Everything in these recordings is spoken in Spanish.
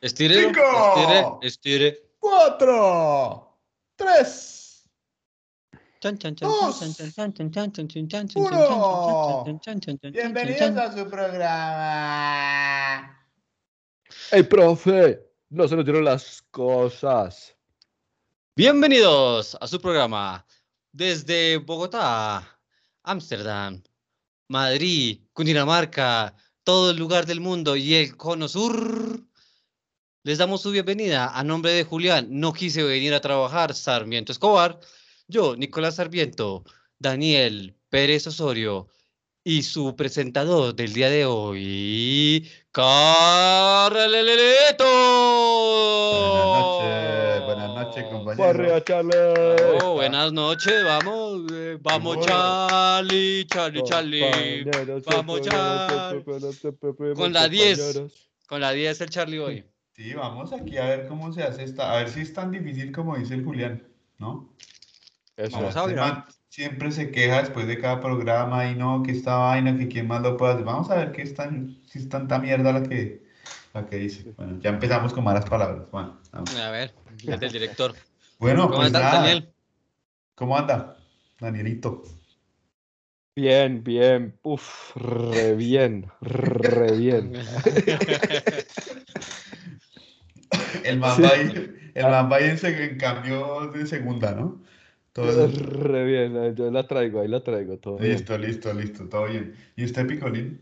Estire, estire, estire. Cuatro, tres. Bienvenidos a su programa. Profe! No se nos dieron las cosas. Bienvenidos a su programa desde Bogotá, Ámsterdam, Madrid, Cundinamarca, todo el lugar del mundo y el cono sur. Les damos su bienvenida a nombre de Julián. No quise venir a trabajar, Sarmiento Escobar. Yo, Nicolás Sarmiento, Daniel Pérez Osorio y su presentador del día de hoy, Carlelito. Buenas noches, noches, compañeros. ¡Barrio, Charlie! Oh, buenas noches, vamos, eh, vamos Seguro. Charlie, Charlie, Charlie. Vamos, compañeros, Char. compañeros, Con la 10. compañeros. Con la 10 el Charlie hoy. Sí, vamos aquí a ver cómo se hace esta. A ver si es tan difícil como dice el Julián, ¿no? Eso. Vamos a ver. Siempre se queja después de cada programa y no, que esta vaina, que quién más lo puede hacer. Vamos a ver qué es tan, si es tanta mierda la que, la que dice. Bueno, ya empezamos con malas palabras. Bueno, vamos. A ver, desde el director. Bueno, ¿Cómo pues andas, nada. Daniel? ¿Cómo anda, Danielito? Bien, bien. Uf, re bien. Re bien. El man Sí. va ahí, el man en, cambio de segunda, ¿no? Todo Re bien. Yo la traigo, ahí la traigo. Todo bien. listo, listo, listo, todo bien. ¿Y usted, Picolín?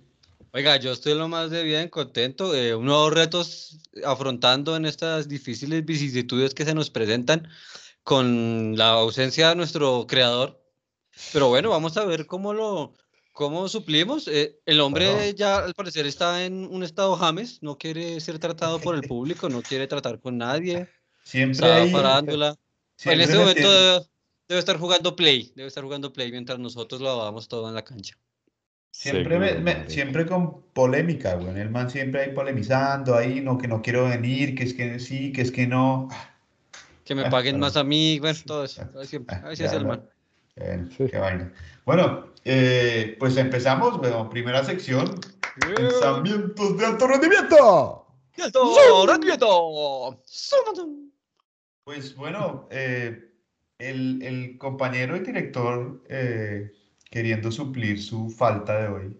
Oiga, yo estoy lo más de bien, contento. eh, nuevos retos afrontando en estas difíciles vicisitudes que se nos presentan con la ausencia de nuestro creador. Pero bueno, vamos a ver cómo lo cómo suplimos. Eh, el hombre Bueno. ya al parecer está en un estado James, no quiere ser tratado por el público, no quiere tratar con nadie. Siempre Está ahí, farándula. En siempre este momento debe, debe estar jugando play, debe estar jugando play mientras nosotros lo damos todo en la cancha. Siempre, me- me- siempre con polémica, güey. El man siempre ahí polemizando, ahí, no, que no quiero venir, que es que sí, que es que no. Que me Ah, paguen bueno. más a mí, bueno, todo eso. Siempre, ah, así ya es el man. Bueno, Sí. qué vaina. Bueno, eh, pues empezamos, weón. Primera sección, pensamientos de alto rendimiento. ¡Alto rendimiento! Pues bueno, eh, el, el compañero y director, eh, queriendo suplir su falta de hoy,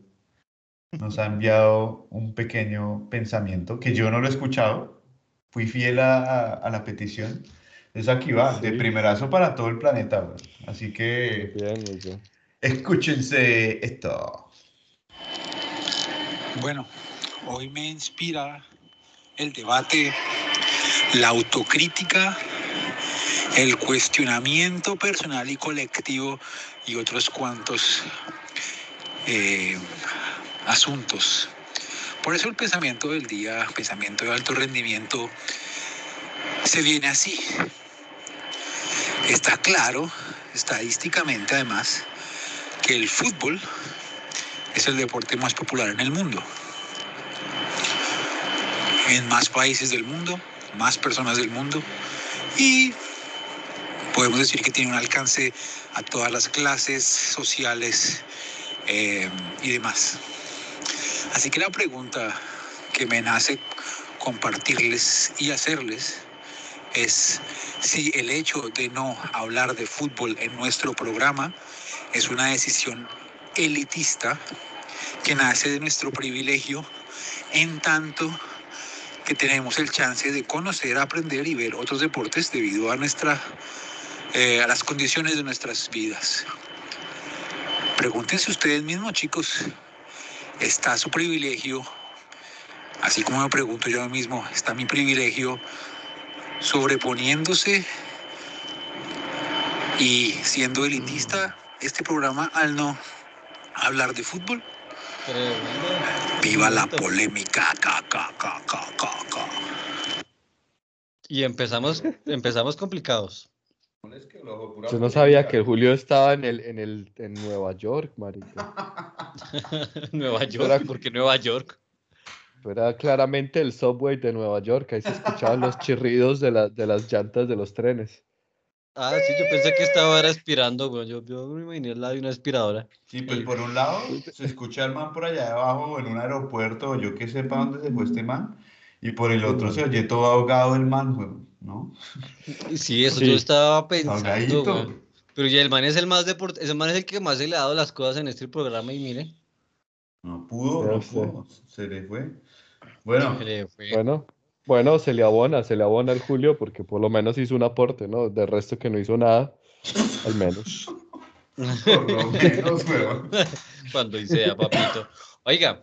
nos ha enviado un pequeño pensamiento que yo no lo he escuchado. Fui fiel a, a- a la petición. Entonces aquí va, de Sí. primerazo para todo el planeta. weón. Así que bien. escúchense esto. Bueno, hoy me inspira el debate, la autocrítica, el cuestionamiento personal y colectivo y otros cuantos eh, asuntos. Por eso el pensamiento del día, pensamiento de alto rendimiento, se viene así. Está claro, estadísticamente además, que el fútbol es el deporte más popular en el mundo. En más países del mundo, más personas del mundo y podemos decir que tiene un alcance a todas las clases sociales eh, y demás. Así que la pregunta que me nace compartirles y hacerles es si el hecho de no hablar de fútbol en nuestro programa es una decisión elitista que nace de nuestro privilegio en tanto que tenemos el chance de conocer, aprender y ver otros deportes debido a nuestra eh, a las condiciones de nuestras vidas. Pregúntense ustedes mismos, chicos, ¿está su privilegio, así como me pregunto yo mismo, está mi privilegio sobreponiéndose y siendo elitista este programa al no hablar de fútbol? Viva la polémica. Ca. Y empezamos, empezamos complicados. Yo no sabía que Julio estaba en el, en el, en Nueva York, marica. Nueva York, Era- ¿por qué Nueva York? Era claramente el subway de Nueva York. Ahí se escuchaban los chirridos de, la- de las llantas de los trenes. Ah, sí, yo pensé que estaba respirando, güey. Yo, yo me imaginé la de una aspiradora. Sí, pues por un lado se escucha el man por allá abajo en un aeropuerto, o yo que sepa dónde se fue este man, y por el otro se oye todo ahogado el man, güey, ¿no? Sí, eso yo estaba pensando, güey. Pero ya el man es el más deporte, ese man es el que más se le ha dado las cosas en este programa y mire. No pudo, no pudo, se le fue. Bueno, se le fue. Bueno, bueno, se le abona, se le abona el Julio porque por lo menos hizo un aporte, ¿no? De resto que no hizo nada, al menos. por lo menos, weón. Cuando dice a papito. Oiga,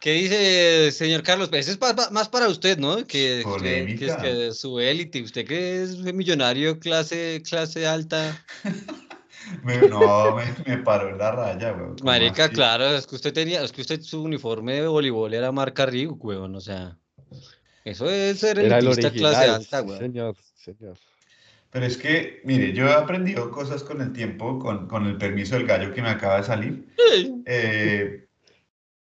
¿qué dice señor Carlos? Pues ese es pa- pa- más para usted, ¿no? Que, que, que es que su élite, usted que es millonario, clase, clase alta. Me- no, me, me paró en la raya, weón. ¿Cómo Marica, así? claro, es que usted tenía, es que usted su uniforme de voleibol era marca Reebok, weón, o sea. Eso es ser Era el elitista clase original, alta, weón. señor, señor. Pero es que, mire, yo he aprendido cosas con el tiempo, con, con el permiso del gallo que me acaba de salir. Eh,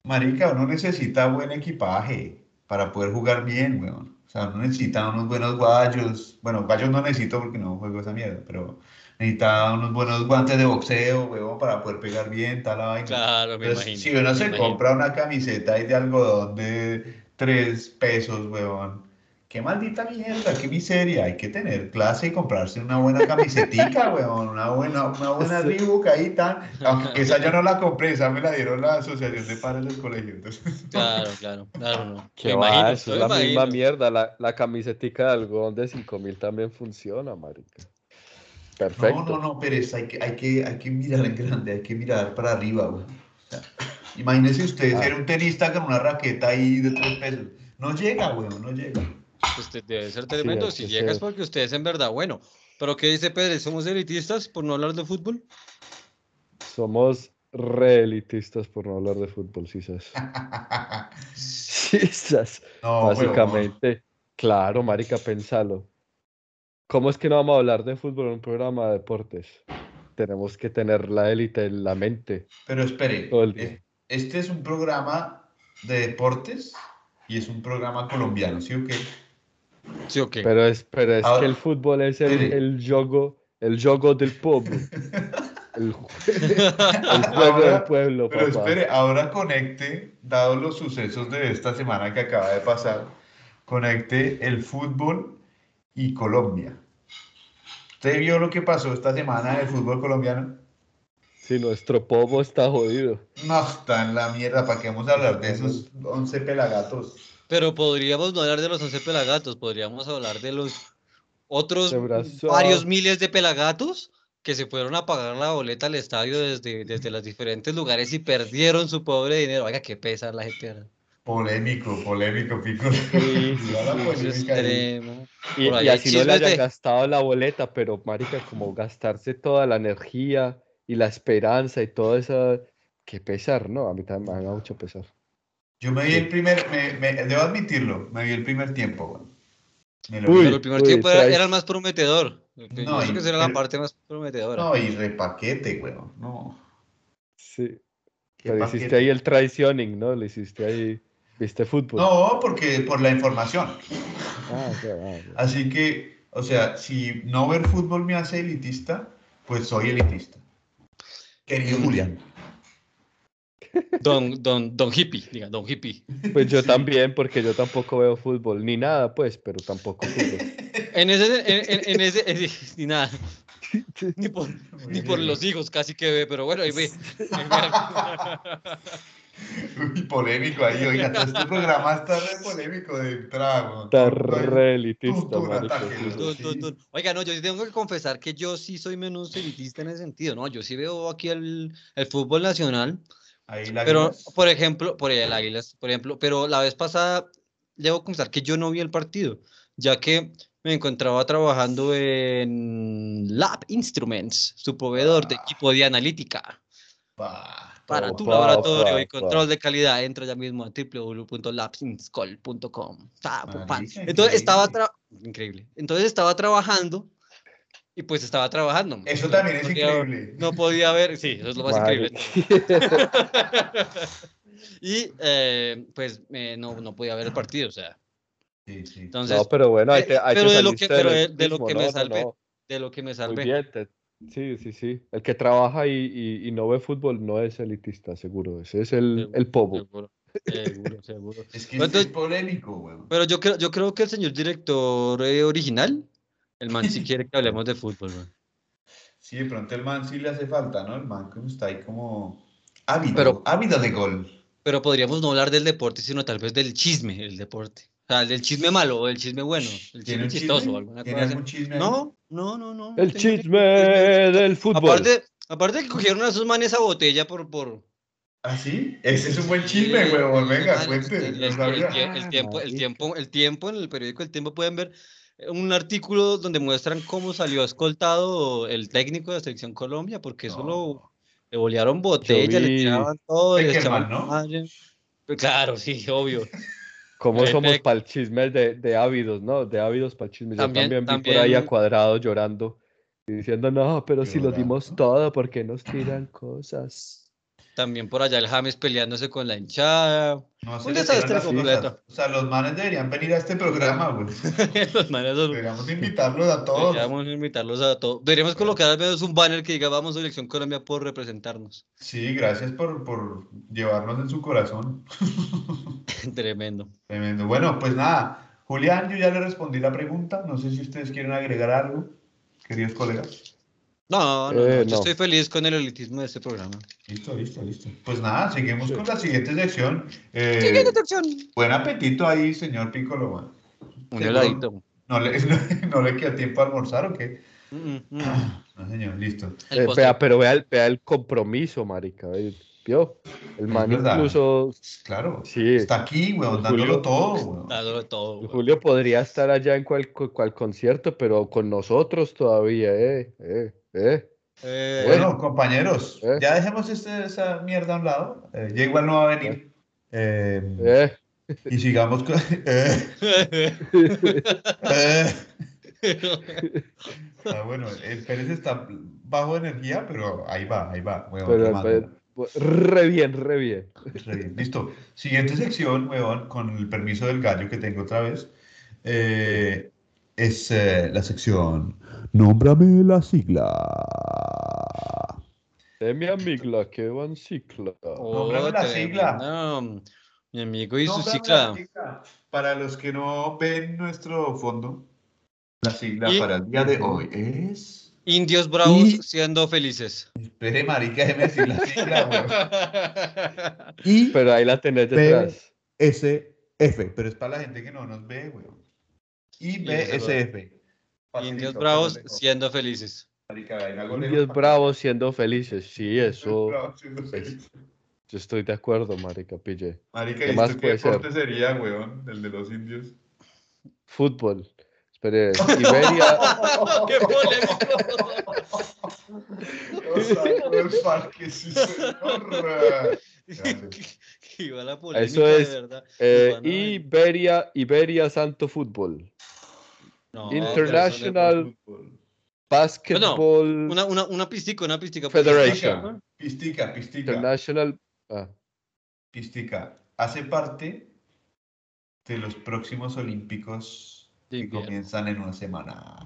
marica, uno necesita buen equipaje para poder jugar bien, weón. O sea, uno necesita unos buenos guayos. Bueno, guayos no necesito porque no juego esa mierda, pero necesita unos buenos guantes de boxeo, weón, para poder pegar bien, tal la vaina. Claro, me Entonces, imagino. si uno se imagino. compra una camiseta ahí de algodón de tres pesos, weón. Qué maldita mierda, qué miseria. Hay que tener clase y comprarse una buena camisetica, weón. Una buena, una buena Reebok ahí tan. Aunque esa yo no la compré, esa me la dieron la asociación de padres del colegio. Entonces, Claro, claro, claro, no. Me va, imagino, eso es la misma mierda. La, la camisetica de algodón de 5000 también funciona, marica. Perfecto. no, no, no, Pérez, hay que, hay que, hay que mirar en grande, hay que mirar para arriba, weón. O sea, imagínese usted Ah. ser un tenista con una raqueta ahí de tres pesos. No llega, weón, no llega. Usted debe ser tremendo. si que llega es ser. porque usted es en verdad bueno. Pero ¿qué dice Pedro? ¿Somos elitistas por no hablar de fútbol? Somos re elitistas por no hablar de fútbol, quizás. Quizás, No, básicamente. Claro, marica, pensalo. ¿Cómo es que no vamos a hablar de fútbol en un programa de deportes? Tenemos que tener la élite en la mente. Pero espere, este es un programa de deportes y es un programa colombiano, ¿sí o qué? Sí, ok. Pero es, pero es Ahora, que el fútbol es el, el juego, el juego del pueblo. El, el juego Ahora- del pueblo, Pero papá. espere, ahora conecte, dado los sucesos de esta semana que acaba de pasar, conecte el fútbol y Colombia. ¿Usted vio lo que pasó esta semana en el fútbol colombiano? Si nuestro povo está jodido. No, está en la mierda, ¿para qué vamos a hablar de esos 11 pelagatos? Pero podríamos no hablar de los 11 pelagatos, podríamos hablar de los otros varios miles de pelagatos que se fueron a pagar la boleta al estadio desde, desde los diferentes lugares y perdieron su pobre dinero. Oiga, qué pesa la gente. ¿verdad? Polémico, polémico, pico. Sí, sí, extremo. Y, así no le hayan de- gastado la boleta, pero marica, como gastarse toda la energía y la esperanza y todo eso, qué pesar, ¿no? A mí también me da mucho pesar. Yo me vi el primer, me, me- debo admitirlo, me vi el primer tiempo, güey. Me lo Uy, vi. Pero el primer uy, tiempo era, era el más prometedor. No, que la pero- parte más prometedora. No, y repaquete, güey. No. Sí, pero hiciste paquete. ahí el traicioning, ¿no? Le hiciste ahí, viste fútbol. No, porque por la información. Ah, ah. Así que, o sea, si no ver fútbol me hace elitista, pues soy elitista. Querido Julián. Don, don, don Hippie, diga, Don Hippie. Pues yo también, porque yo tampoco veo fútbol, ni nada, pues, pero tampoco fútbol. En ese, en, en- en ese, en- ni nada, ni por, ni por los hijos casi que ve, pero bueno, ahí ve. Uy, polémico ahí, oiga, todo este programa está re polémico de entrada. Está re elitista. Oiga, no, yo sí tengo que confesar que yo sí soy menos elitista en ese sentido, ¿no? Yo sí veo aquí el, el fútbol nacional, Ahí pero, por ejemplo, por el Águilas, por ejemplo, pero la vez pasada, debo confesar que yo no vi el partido, ya que me encontraba trabajando en Lab Instruments, su proveedor de Ah. equipo de analítica Pa, para tu laboratorio y control de calidad. Entra ya mismo a www.labsinscol.com. Entonces estaba increíble. Entonces estaba trabajando y pues estaba trabajando. Eso No- también no es podía- increíble. No podía ver, sí, eso es lo más increíble. Y eh, pues eh, no, no podía ver el partido, o sea. Sí, sí. Entonces, No, pero bueno, te, ahí te pero de lo que, pero de, de lo que no, me no, salvé, no. de lo que me Muy salvé. bien. te- Sí, sí, sí. El que trabaja y, y- y no ve fútbol no es elitista, seguro. Ese es el, Seguro, el pobo. Seguro, seguro, seguro. Es que este es entonces- polémico, weón. Pero yo creo, yo creo que el señor director eh, original, el man sí quiere que hablemos de fútbol, weón. Sí, de pronto el man sí le hace falta, ¿no? El man como está ahí como ávido, Pero- ávido de gol. Pero podríamos no hablar del deporte, sino tal vez del chisme, el deporte. O sea, del chisme malo o del chisme bueno, el ¿Tiene chisme chistoso, chisme? alguna ¿Tiene cosa algún chisme? No, no, no, no. El chisme del fútbol. Aparte, aparte que cogieron a esos manes a botella por, por, ¿Ah, sí? Ese es un buen chisme, Sí, huevón. Venga, cuente. El, el- el tie- el Ah, tiempo, el marica. tiempo, el tiempo en el periódico El Tiempo pueden ver un artículo donde muestran cómo salió escoltado el técnico de la selección Colombia, porque eso lo No. le bolearon botella, le tiraban todo, le echaban ¿no? Pues Claro, sí, obvio. ¿Cómo somos para el chisme de, de ávidos, no? De ávidos para el chisme. Yo También- también, vi por ahí a también- cuadrado llorando y diciendo, no, pero si lo dimos todo, ¿por qué nos tiran cosas? También por allá el James peleándose con la hinchada. No un desastre completo. cosas. O sea, los manes deberían venir a este programa, güey. Los manes son- Deberíamos invitarlos a todos. Deberíamos invitarlos a todos. Deberíamos colocar al menos un banner que diga vamos Selección Colombia por representarnos. Sí, gracias por, por llevarnos en su corazón. Tremendo. Tremendo. Bueno, pues nada. Julián, yo ya le respondí la pregunta. No sé si ustedes quieren agregar algo, queridos colegas. No, no, no, Eh, Yo no. estoy feliz con el elitismo de este programa. Listo, listo, listo. Pues nada, seguimos Sí. con la siguiente sección. Eh, Siguiente sección. buen apetito ahí, señor Piccolo. Un heladito. ¿No le, no, le queda tiempo a almorzar o qué? Mm, mm, mm. No, señor, listo. Eh, vea, pero vea el, vea el compromiso, marica. ve, ¿Vio? El man incluso, Claro. sí, Está aquí, weón, dándolo Julio- todo, weón. Dándolo todo. Julio podría estar allá en cual, cu- cual concierto, pero con nosotros todavía, eh, eh, eh. Eh, Bueno, compañeros, ¿Eh? ya dejemos este- esa mierda a un lado. Eh, ya igual no va a venir. Eh, eh. y sigamos con. eh, eh. Ah, bueno, el Pérez está bajo de energía, pero ahí va, ahí va, weón. Pero, re bien, re bien. Re bien, Listo. Siguiente sección, weón, con el permiso del gallo que tengo otra vez. eh, es eh, la sección. Nómbrame la sigla. De mi amigla, que van cicla. Nómbrame la sigla. tremendo. Mi amigo y su Nómbrame cicla. la sigla. Para los que no ven nuestro fondo, la sigla Y- para el día de hoy es. Indios bravos Y- siendo felices. Espere, marica, déjeme decir la sigla. I Pero ahí la tenés detrás. S F, pero es para la gente que no nos ve, weón. IBSF. Indios bravos siendo felices. Indios bravos siendo felices. Sí, eso. Yo estoy de acuerdo, marica, pille. Marica, ¿Qué ¿y más puede ser? deporte sería, weón? El de los indios. Fútbol. Espere, Iberia. ¡Qué Eso es, de verdad. eh. Iberia, Iberia Santo Fútbol. No, pero no International Basketball Una, una, una pistica, una pistica. Federation. Pistica, pistica. International. ah, Pistica. Hace parte de los próximos Olímpicos que comienzan en una semana.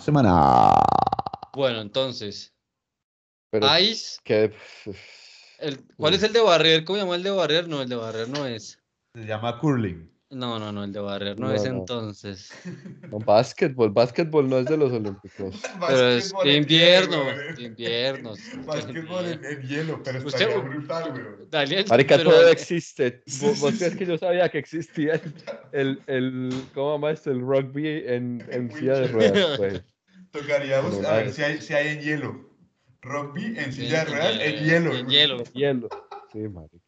Semana. Bueno, entonces, pero Ice, que. el, ¿cuál es el de barrer? ¿Cómo se llama el de barrer? No, el de barrer no es. Se llama curling. No, no, no, el de barrer no, No, es no. entonces. No, básquetbol. Básquetbol no es de los Olímpicos. Pero es de en invierno, de invierno. Básquetbol en, en hielo, pero Usted- estaría brutal, weón. Daniel, Marica, pero- todo existe. ¿Vos, vos crees que yo sabía que existía el, el, el ¿cómo esto? El rugby en, en silla de ruedas, pues. Tocaría buscar a ver si hay, si hay en hielo. Rugby en silla de en ruedas en hielo. En hielo. Hielo. Sí, marica.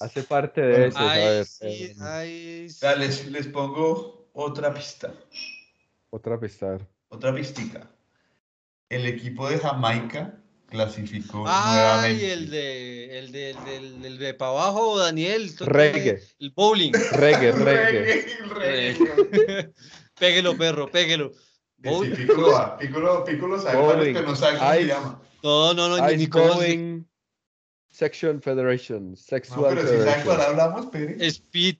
Hace parte de Bueno, eso, a Ay, ver. sí, eh, ay, sí. Ya, les, les pongo otra pista. otra pista. Otra pistica. El equipo de Jamaica clasificó Ay, nuevamente. el de, el de, el de, el de, el de para abajo, Daniel. Reggae. El bowling. Reggae, reggae. Reggae, reggae. péguelo, perro, péguelo. Que. Piccolo, va, Piccolo, Piccolo sabe pero no sabe cómo se llama. No, no, no, ni, ni cómo Section Federation. No, Sexual pero si sabe cuál Federation. hablamos, Pérez. Speed.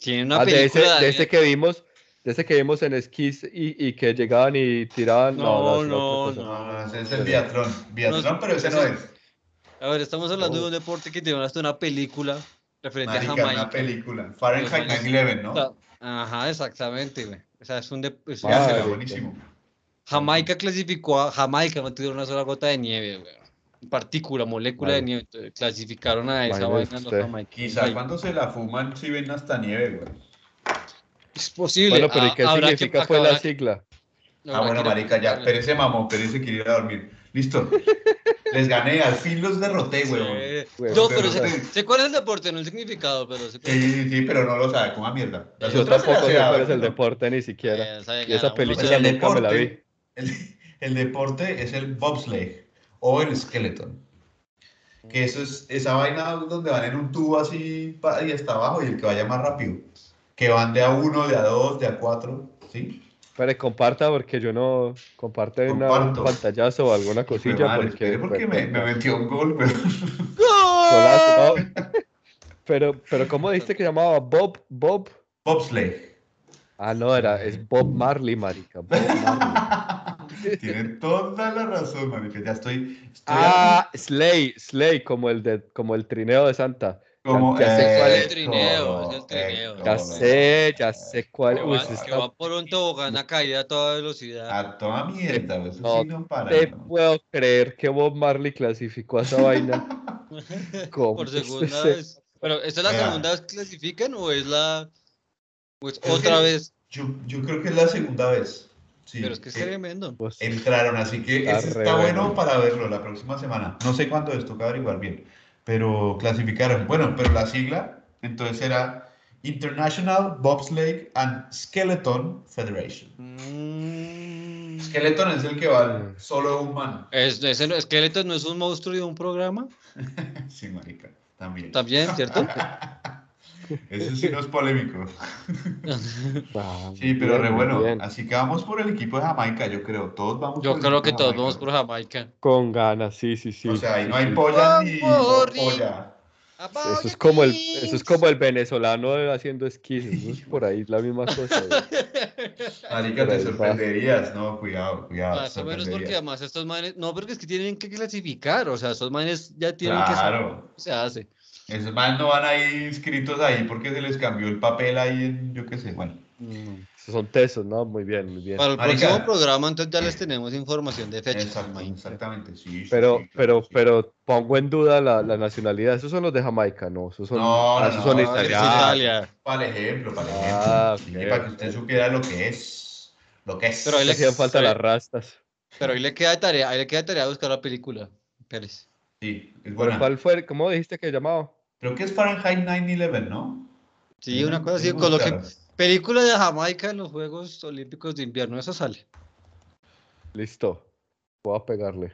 Tiene una Ah, de ese, película. de ese que vimos, ese que vimos en esquís y, y que llegaban y tiraban. No, no, cosa. No, no, ese es el biatlón. Biatlón, No, pero ese no es. A ver, estamos hablando de Oh. un deporte que tiene hasta una película referente Marica, a una Jamaica. película. Fahrenheit Los 9-11, ¿no? O sea, Ajá, exactamente, güey. O sea, es un de- Marica. buenísimo. Jamaica clasificó a Jamaica, no tuvieron una sola gota de nieve, güey. Partícula, molécula de nieve. entonces, clasificaron a esa vaina los usted. Cuando se la fuman sí ven hasta nieve, güey. Es posible. Bueno, pero ¿y ah, qué habrá que- significa fue la sigla? Ah, bueno, marica, ya. Pero ese mamón, pero ese quiere ir a dormir. Listo. Les gané, al fin los derroté, güey. Sí. No, pero pero sé, cuál es el deporte, no el significado, pero sé cuál Sí, sí, sí, pero no lo sabe, como a mierda. Las Yo tampoco sé cuál es el deporte ni siquiera. Eh, sabe Y esa película Pues nunca me la vi. el, el deporte es el bobsleigh o el skeleton. Que eso es esa vaina donde van en un tubo así y hasta abajo y el que vaya más rápido. Que van de a uno, de a dos, de a cuatro, ¿sí? Espere, comparta porque yo no comparte una- un pantallazo o alguna cosilla madre, porque, porque me, me metió un gol, pero Golazo, ¿no? Pero, pero ¿cómo dijiste que llamaba? Bob, Bob. bobsleigh. Ah, no, era, es Bob Marley, marica. Bob Marley. Tiene toda la razón, marica. Ya estoy, estoy Ah, Slay, Slay, como el de, como el trineo de Santa. como ya sé cuál es. El trineo, es el trineo. eh, Ya sé, ya sé cuál. Que eso que está- va por un tobogán a caída a toda velocidad. A toda mierda, eso No sí no para. te ¿no? puedo creer que Bob Marley clasificó a esa vaina. ¿Cómo por es segunda vez. Pero, ¿esta es la segunda vez que clasifican o es la. es Creo otra que- vez? Yo, yo creo que es la segunda vez. Sí, Pero es que es eh, tremendo. Pues, entraron, así que Está ese está bueno bueno. para verlo la próxima semana. No sé cuándo es, toca averiguar bien, pero clasificaron. Bueno, pero la sigla entonces era International Bobsleigh and Skeleton Federation. Mm. Skeleton es el que va solo un man. Es, ese no- Skeleton no es un monstruo de un programa. Sí, marica, también. También, ¿cierto? Eso sí no es polémico. Sí, pero re bueno. bien. Así que vamos por el equipo de Jamaica, yo creo. Todos vamos Yo por creo que todos Jamaica. vamos por Jamaica. Con ganas, sí, sí, sí. O sea, ahí no hay sí. pollas ni polla. Eso es como el, eso es como el venezolano haciendo esquís, eso es por ahí la misma cosa. Marica, te sorprenderías. No, cuidado, cuidado. Más o menos porque además estos manes, no, porque es que tienen que clasificar, o sea, estos manes ya tienen que saber se hace. Esos más no van ahí inscritos ahí porque se les cambió el papel ahí en, yo qué sé, bueno. Esos Son tesos, ¿no? Muy bien, muy bien. Para el Marica. próximo programa entonces ya les tenemos información de fechas. Exacto, exactamente, sí. Pero, sí, claro, pero, sí. pero pongo en duda la, la nacionalidad. Esos son los de Jamaica, ¿no? Esos son, No, ah, esos no, son no, italianos. Italia. Para el ejemplo, para el ejemplo. Ah, Sí, para que usted supiera lo que es. Lo que es. Pero ahí Le hacían falta las rastas. Pero ahí le queda tarea, ahí le queda tarea buscar la película. Pérez. Sí, es ¿Pero buena. ¿Cuál fue? ¿Cómo dijiste que llamaba? Creo que es Fahrenheit 9-11, ¿no? Sí, una cosa así, con lo que película de Jamaica en los Juegos Olímpicos de Invierno, eso sale. Listo. Voy a pegarle.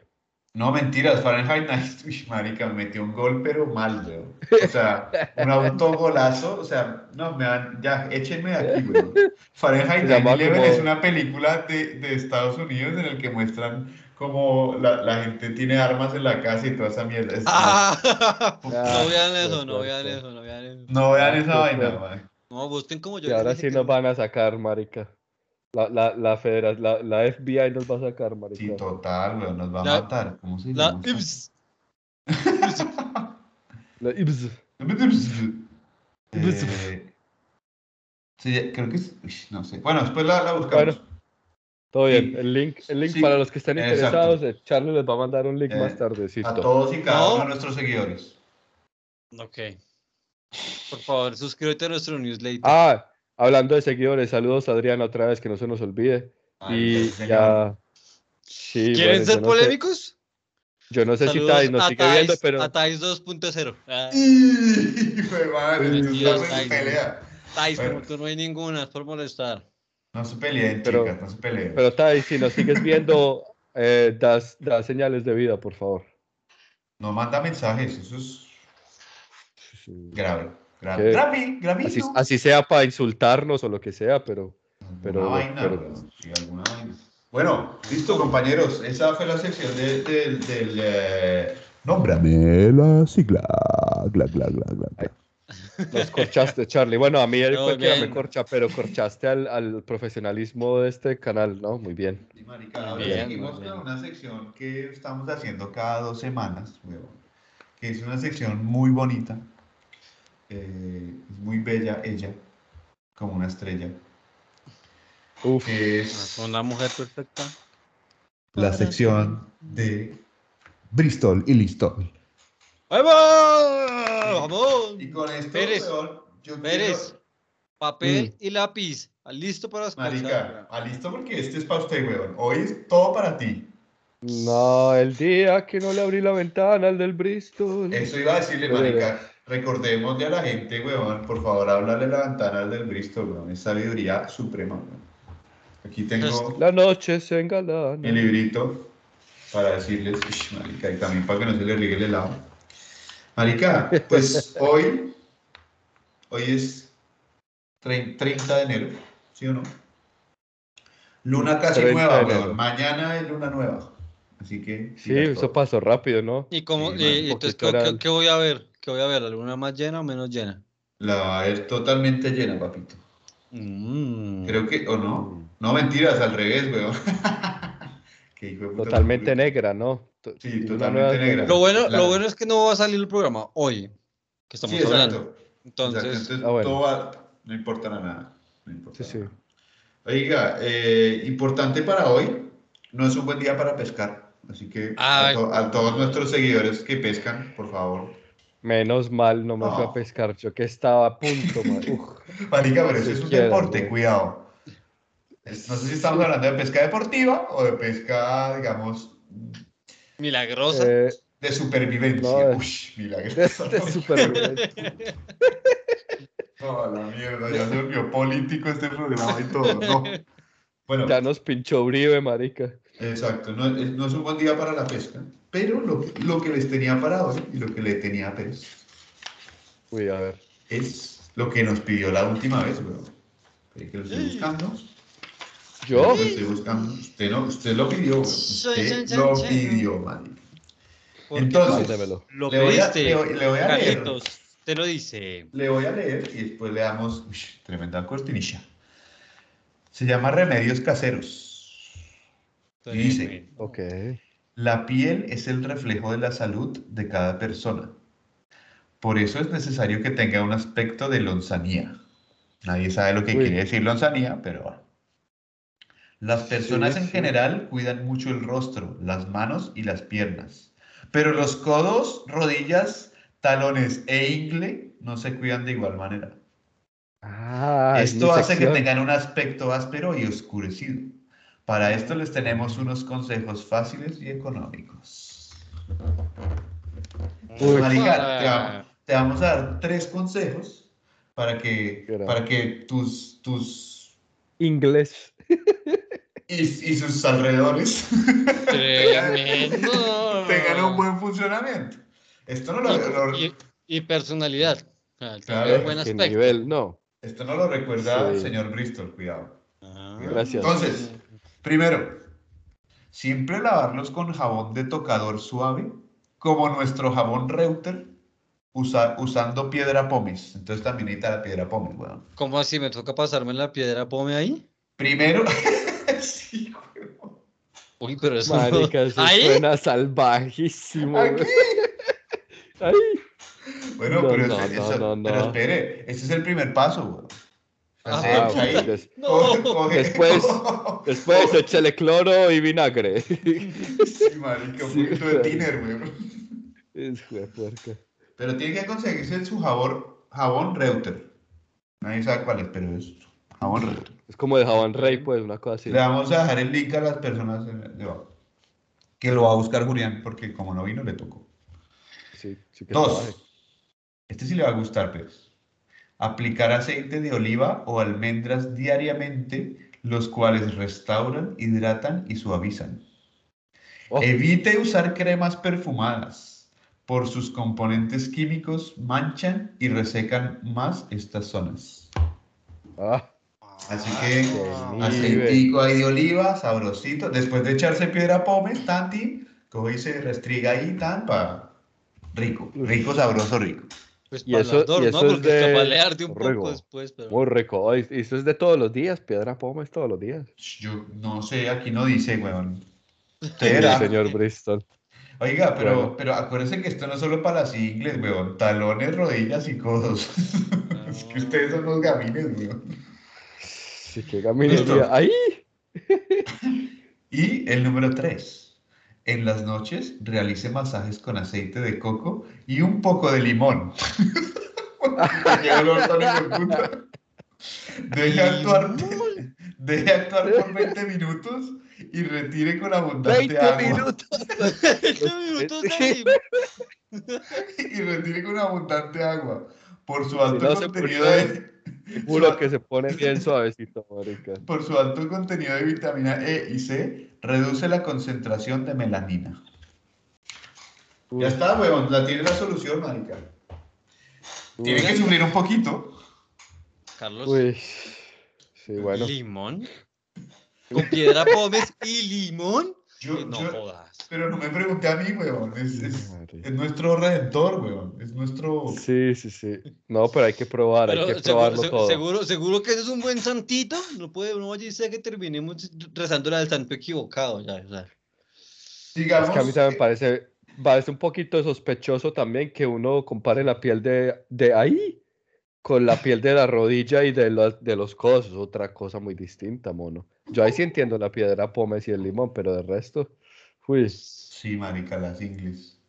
No, mentiras, Fahrenheit 9, uy, marica, me metió un gol, pero mal, weón. O sea, un autogolazo, o sea, no, me dan, ya, échenme de aquí, weón. Fahrenheit 9-11 como- es una película de, de Estados Unidos en el que muestran cómo la, la gente tiene armas en la casa y toda esa mierda. Es- Ah, no Ah, vean eso, no vean eso, no vean eso. No vean esa vaina, man. No, busquen como yo. Y ahora sí que nos no. van a sacar, marica. La, la, la, federa- la, la FBI nos va a sacar, marica. Sí, total, weón, nos va a La- matar. ¿Cómo se La llama? IBS. La IBS. Eh, sí, creo que es, uy, no sé. Bueno, después la, la buscamos. Bueno, Todo bien. El link, el link Sí, para los que estén exacto. interesados, eh, Charlie les va a mandar un link Eh, más A tardecito. todos y cada No. uno de nuestros seguidores. Ok. Por favor, suscríbete a nuestro newsletter. Ah, hablando de seguidores, saludos a Adrián otra vez, que no se nos olvide. Ay, y ya. Sí, ¿Quieren bueno, ser yo no sé- polémicos? yo no sé si Tai nos a sigue viendo, Thais- pero A Thais 2.0. Ah, Hijo de madre, Dios. Thais, Bueno. como tú no hay ninguna, es por molestar. No se peleen, Pero- chicas, no se peleen. pero Tai, si nos sigues viendo, eh, das, das señales de vida, por favor. No manda mensajes, eso es grave. Grave. Grave, Así, gravito. así sea para insultarnos o lo que sea, pero pero- vaina, pero- weón, sí, alguna vaina. Bueno, listo, compañeros. Esa fue la sección de- del. del eh, Nómbrame la sigla. Gla, gla, gla, gla, gla. Nos corchaste, Charlie. Bueno, a mí cualquiera me corcha, pero corchaste al, al profesionalismo de este canal, ¿no? Muy bien. Y marica, ahora Bien, seguimos con una sección que estamos haciendo cada dos semanas, que es una sección muy bonita, eh, es muy bella ella, como una estrella, Uf, que es Una mujer perfecta. la sección de Bristol y Listol. ¡Vamos! ¡Vamos! Y con esto, Pérez, huevón, yo Pérez, quiero- papel y lápiz. ¿Listo para escuchar? Marica, ah, listo porque este es para usted, huevón. Hoy es todo para ti. no, el día que no le abrí la ventana al del Bristol. Eso iba a decirle, marica. Recordémosle a la gente, huevón, por favor, háblale la ventana al del Bristol, huevón. Es sabiduría suprema, huevón. Aquí tengo La noche se engalana. mi librito para decirles, "Ish, marica, y también para que no se le riegue el helado. Marica, pues hoy, hoy es trein- 30 de enero, ¿sí o no? Luna casi 30 nueva, huevón. Mañana es luna nueva. Así que... Sí, eso pasó rápido, ¿no? ¿Y cómo? Sí, y- entonces, ¿qué, era- qué- qué voy a ver? ¿Qué voy a ver? ¿La luna más llena o menos llena? La va a ver totalmente llena, papito. Mm. Creo que, o no. No, mentiras, al revés, weón. Totalmente negra, ¿no? Sí, totalmente negra. Lo bueno, La- lo bueno es que no va a salir el programa hoy, que estamos Sí, hablando. exacto. Entonces, Exacto, entonces ah, bueno. todo va- no importa nada. No importa Sí, sí. nada. Oiga, eh, importante para hoy, no es un buen día para pescar. Así que a, to- a todos nuestros seguidores que pescan, por favor. Menos mal no me fui No. a pescar, yo que estaba a punto, Marica, pero eso es un deporte, güey. cuidado. No sé si estamos hablando de pesca deportiva o de pesca, digamos, milagrosa. eh, de supervivencia. No, Uy, de, milagroso. de supervivencia. No, la mierda, ya se volvió político este programa y todo. No. Bueno, Ya nos pinchó Uribe, marica. exacto, no, es- no es un buen día para la pesca, pero lo, que- lo que les tenía para hoy y lo que le tenía a Pérez Uy, a ver. es lo que nos pidió la última vez, weón. Que lo estoy buscando. ¿Yo? Lo estoy buscando. Usted, no, usted lo pidió. Usted lo pidió, man. Entonces, lo le voy a- pediste, le voy- le voy a leer. Te lo dice. Le voy a leer y después le damos uy, tremenda cortinilla. Se llama Remedios Caseros. Y dice, Ok. la piel es el reflejo de la salud de cada persona. Por eso es necesario que tenga un aspecto de lonzanía. Nadie sabe lo que Uy. quiere decir lonzanía, pero bueno. Las personas en sí. general cuidan mucho el rostro, las manos y las piernas. Pero los codos, rodillas, talones e ingle no se cuidan de igual manera. Ah, es Esto hace que tengan un aspecto áspero y oscurecido. Para esto les tenemos unos consejos fáciles y económicos. Uy. Marica, te, va- te vamos a dar tres consejos para que, para que tus, tus Inglés. y, y sus alrededores tengan un buen funcionamiento. Esto no lo, lo- y, y personalidad. Claro, buen ¿Qué aspecto. nivel? No. esto no lo recuerda el Sí. señor Bristol, cuidado. Ah. Gracias. Entonces, primero, siempre lavarlos con jabón de tocador suave, como nuestro jabón Reuter, usa- usando piedra pómez. Entonces también necesita la piedra pómez, weón. ¿Cómo así? ¿Me toca pasarme la piedra pome ahí? Primero, sí, weón. Uy, pero eso. Marica, eso ¿Ahí? suena salvajísimo. Aquí. Ahí. Bueno, No, pero, no, no, eso- no, no. pero espere, ese es el primer paso, weón. Ah, Ah, des- No. Después- Después échale cloro y vinagre. Sí, marica, un Sí, poquito de tiner, weón. Es puerca. Pero tiene que conseguirse su jabón, jabón Reuter. Nadie sabe cuál es, pero es jabón Reuter. Es como de jabón rey, pues, una cosa así. Le vamos a dejar el link a las personas en- debajo. Que lo va a buscar Julián, porque como no vino, le tocó. Sí, sí que. Dos. Este sí le va a gustar, Pérez. Aplicar aceite de oliva o almendras diariamente, los cuales restauran, hidratan y suavizan. Oh, Evite usar cremas perfumadas. Por sus componentes químicos manchan y resecan más estas zonas. ah, Así que qué aceitico ahí de oliva, sabrosito. Después de echarse piedra pómez, tanti, y se restriga ahí, tan, pa. Rico, rico, sabroso, rico. Pues Y eso- dos, y ¿no? eso es Porque es de un Rego. poco después, pero... Muy rico. Y esto es de todos los días, piedra poma es todos los días. Yo no sé, aquí no dice, weón. Sí, Será. señor Bristol. Oiga, pero, Bueno. pero acuérdense que esto no es solo para las ingles, weón. Talones, rodillas y codos. es que ustedes son los gamines, weón. Sí, qué gaminería. Listo. ¡Ahí! Y el número 3. En las noches realice masajes con aceite de coco y un poco de limón. Deje actuar, deje actuar por 20 minutos y retire con abundante 20 agua. minutos. Veinte minutos de limón. Y retire con abundante agua. Por su alto no se contenido de, Juro que se pone bien suavecito, marica. por su alto contenido de vitamina E y C, reduce la concentración de melanina. Uy, Ya está, weón, la tiene la solución, marica. Tiene que sufrir un poquito. Carlos, Uy. Sí, bueno. ¿limón? ¿Con piedra pómez y limón? Yo, no yo- jodas. pero no me pregunté a mí, weón. Es, es- es nuestro redentor, weón. Es nuestro. Sí, sí, sí. No, pero hay que probar, hay que seguro, probarlo se- todo. seguro, seguro que ese es un buen santito. No puede, no vaya a que terminemos rezando al santo equivocado. Ya, o sea. Digamos. Es que a mí también me parece, parece un poquito sospechoso también que uno compare la piel de, de ahí con la piel de la rodilla y de, los de los codos. Es otra cosa muy distinta, mono. Yo ahí sí entiendo la piedra pómez y el limón, pero de resto, uy, Sí, marica, las ingles.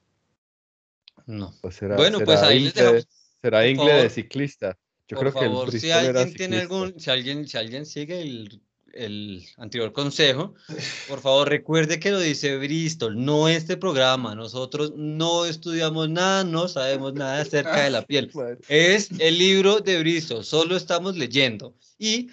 No. pues será, Bueno, será pues ahí les dejamos. será ingle de favor, ciclista. Yo Por creo que el favor, si alguien tiene algún, si alguien, si alguien sigue el, el anterior consejo, por favor recuerde que lo dice Bristol, no este programa. Nosotros no estudiamos nada, no sabemos nada acerca de la piel. Es el libro de Bristol, solo estamos leyendo. Y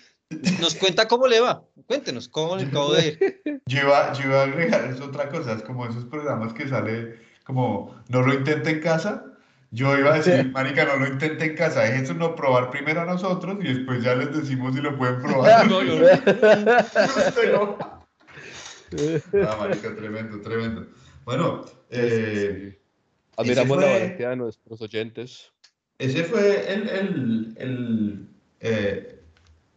nos cuenta cómo le va. Cuéntenos cómo le acabo de ir. Yo iba, yo iba a agregar es otra cosa, es como esos programas que sale como no lo intente en casa. Yo iba a decir, marica, no lo intente en casa, dejen no probar primero a nosotros y después ya les decimos si lo pueden probar. No, yo no. Ah, marica, tremendo, tremendo. Bueno, eh, Admiramos la fue- valentía de nuestros oyentes. ese fue el, el, el, eh,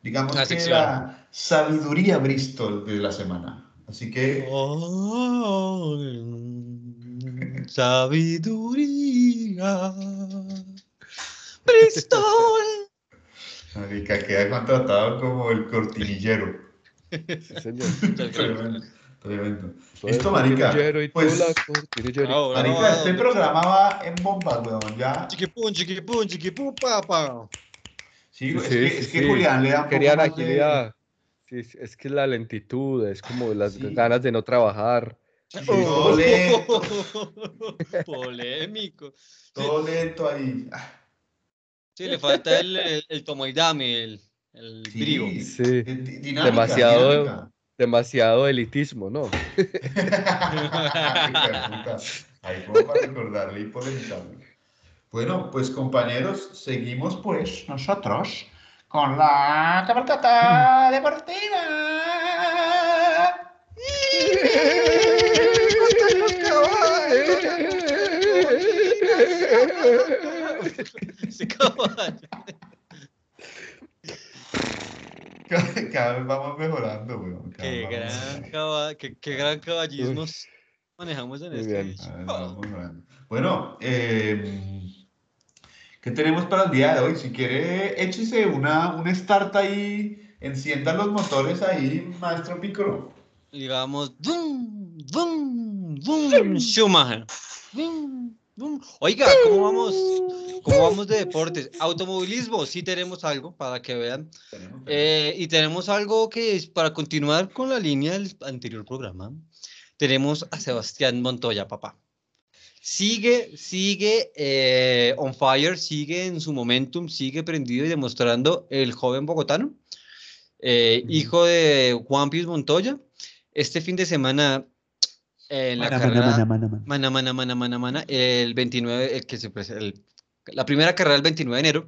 digamos La que sección. la sabiduría Bristol de la semana. Así que Oh, sabiduría. Bristol. Marica, queda contratado como el cortinillero. Sí, señor. Tremendo. tremendo. Listo, marica. Pues-. Ahora, Marica, este ahora, programa va en bombas, weón. Ya. Chiquipum, chiquipum, chiquipum, papá. Sí, es Sí, que, sí, es que sí. Julián le da un poco Querían de- agilidad. Sí, sí, es que la lentitud, es como las Sí. ganas de no trabajar. Sí, Oh. todo lento, Polémico. Sí, todo lento ahí. Ah, sí, le falta el, el, el tomoidame, el, el sí, brío. Sí. di- dinámica, Demasiado- dinámica. Demasiado elitismo, ¿no? Ahí como para recordarle y polemizarle. Bueno, pues compañeros, seguimos pues nosotros con la cabalgata deportiva. Cada, vez vamos mejorando, weón. cada Qué gran, mejorando. caba- qué, qué gran caballismo manejamos en este vamos. Bueno, eh, ¿qué tenemos para el día de hoy? Si quiere, échese una, un start ahí, encienda los motores ahí, maestro Piccolo. digamos, ¡dum! ¡dum! ¡dum! Schumacher. ¡dum! Oiga, ¿cómo vamos? ¿Cómo vamos de deportes? Automovilismo, sí tenemos algo para que vean. Eh, y tenemos algo que es para continuar con la línea del anterior programa. Tenemos a Sebastián Montoya, papá. Sigue, sigue eh, on fire, sigue en su momentum, sigue prendido y demostrando el joven bogotano, eh, Ujú. hijo de Juan Pius Montoya. Este fin de semana eh, en la Mana, carrera mana, mana, mana, mana. mana, mana, mana, mana, mana, el 29, el que se el- la primera carrera del 29 de enero,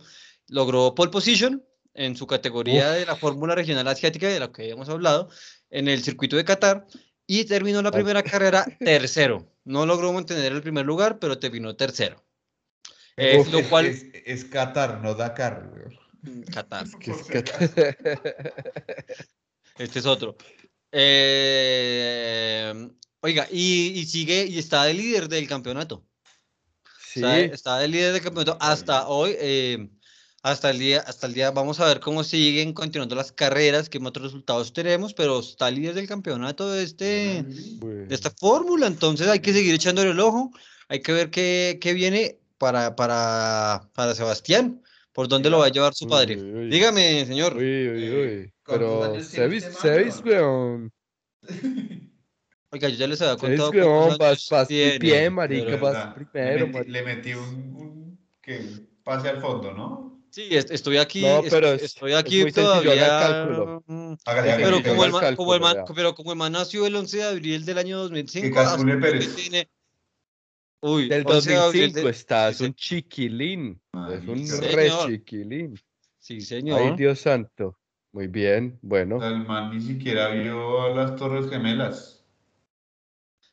logró pole position en su categoría de la Fórmula Regional Asiática, de la que habíamos hablado, en el circuito de Qatar, y terminó la primera carrera tercero. No logró mantener el primer lugar, pero terminó tercero. Eh, Es- lo cual, es, es Qatar, no Dakar, weón. Qatar, Que es Por si que- acaso. este es otro. Eh, oiga, y, y sigue, y está de líder del campeonato. sí, Está, está de líder del campeonato hasta hoy. eh, hasta el día, hasta el día, vamos a ver cómo siguen continuando las carreras, qué otros resultados tenemos, pero está líder del campeonato de este, bueno. de esta fórmula, entonces hay que seguir echándole el ojo, hay que ver qué, qué viene para, para, para Sebastián, por dónde lo va a llevar su padre. uy, uy. Dígame, señor. Uy, uy, uy. ¿cuántos Pero, tiene ¿sabes, este weón? Oiga, yo ya les había ¿Sabes, contado Vas, vas marica, vas ¿Verdad? primero, le metí, marica. le metí un, un que pase al fondo, ¿no? Sí, est- estoy aquí, No, est- pero es- estoy es aquí muy sencillo, haga el todavía. Pero como, el man, como, el man, pero como el man nació el 11 de abril del año 2005, Que que Pérez. tiene... Uy, Del 11 de abril 2005 de- estás, sí, un chiquilín. Es un re Señor. chiquilín. Sí, Ay, señor. Dios santo. Muy bien, bueno. El man ni siquiera vio a las Torres Gemelas.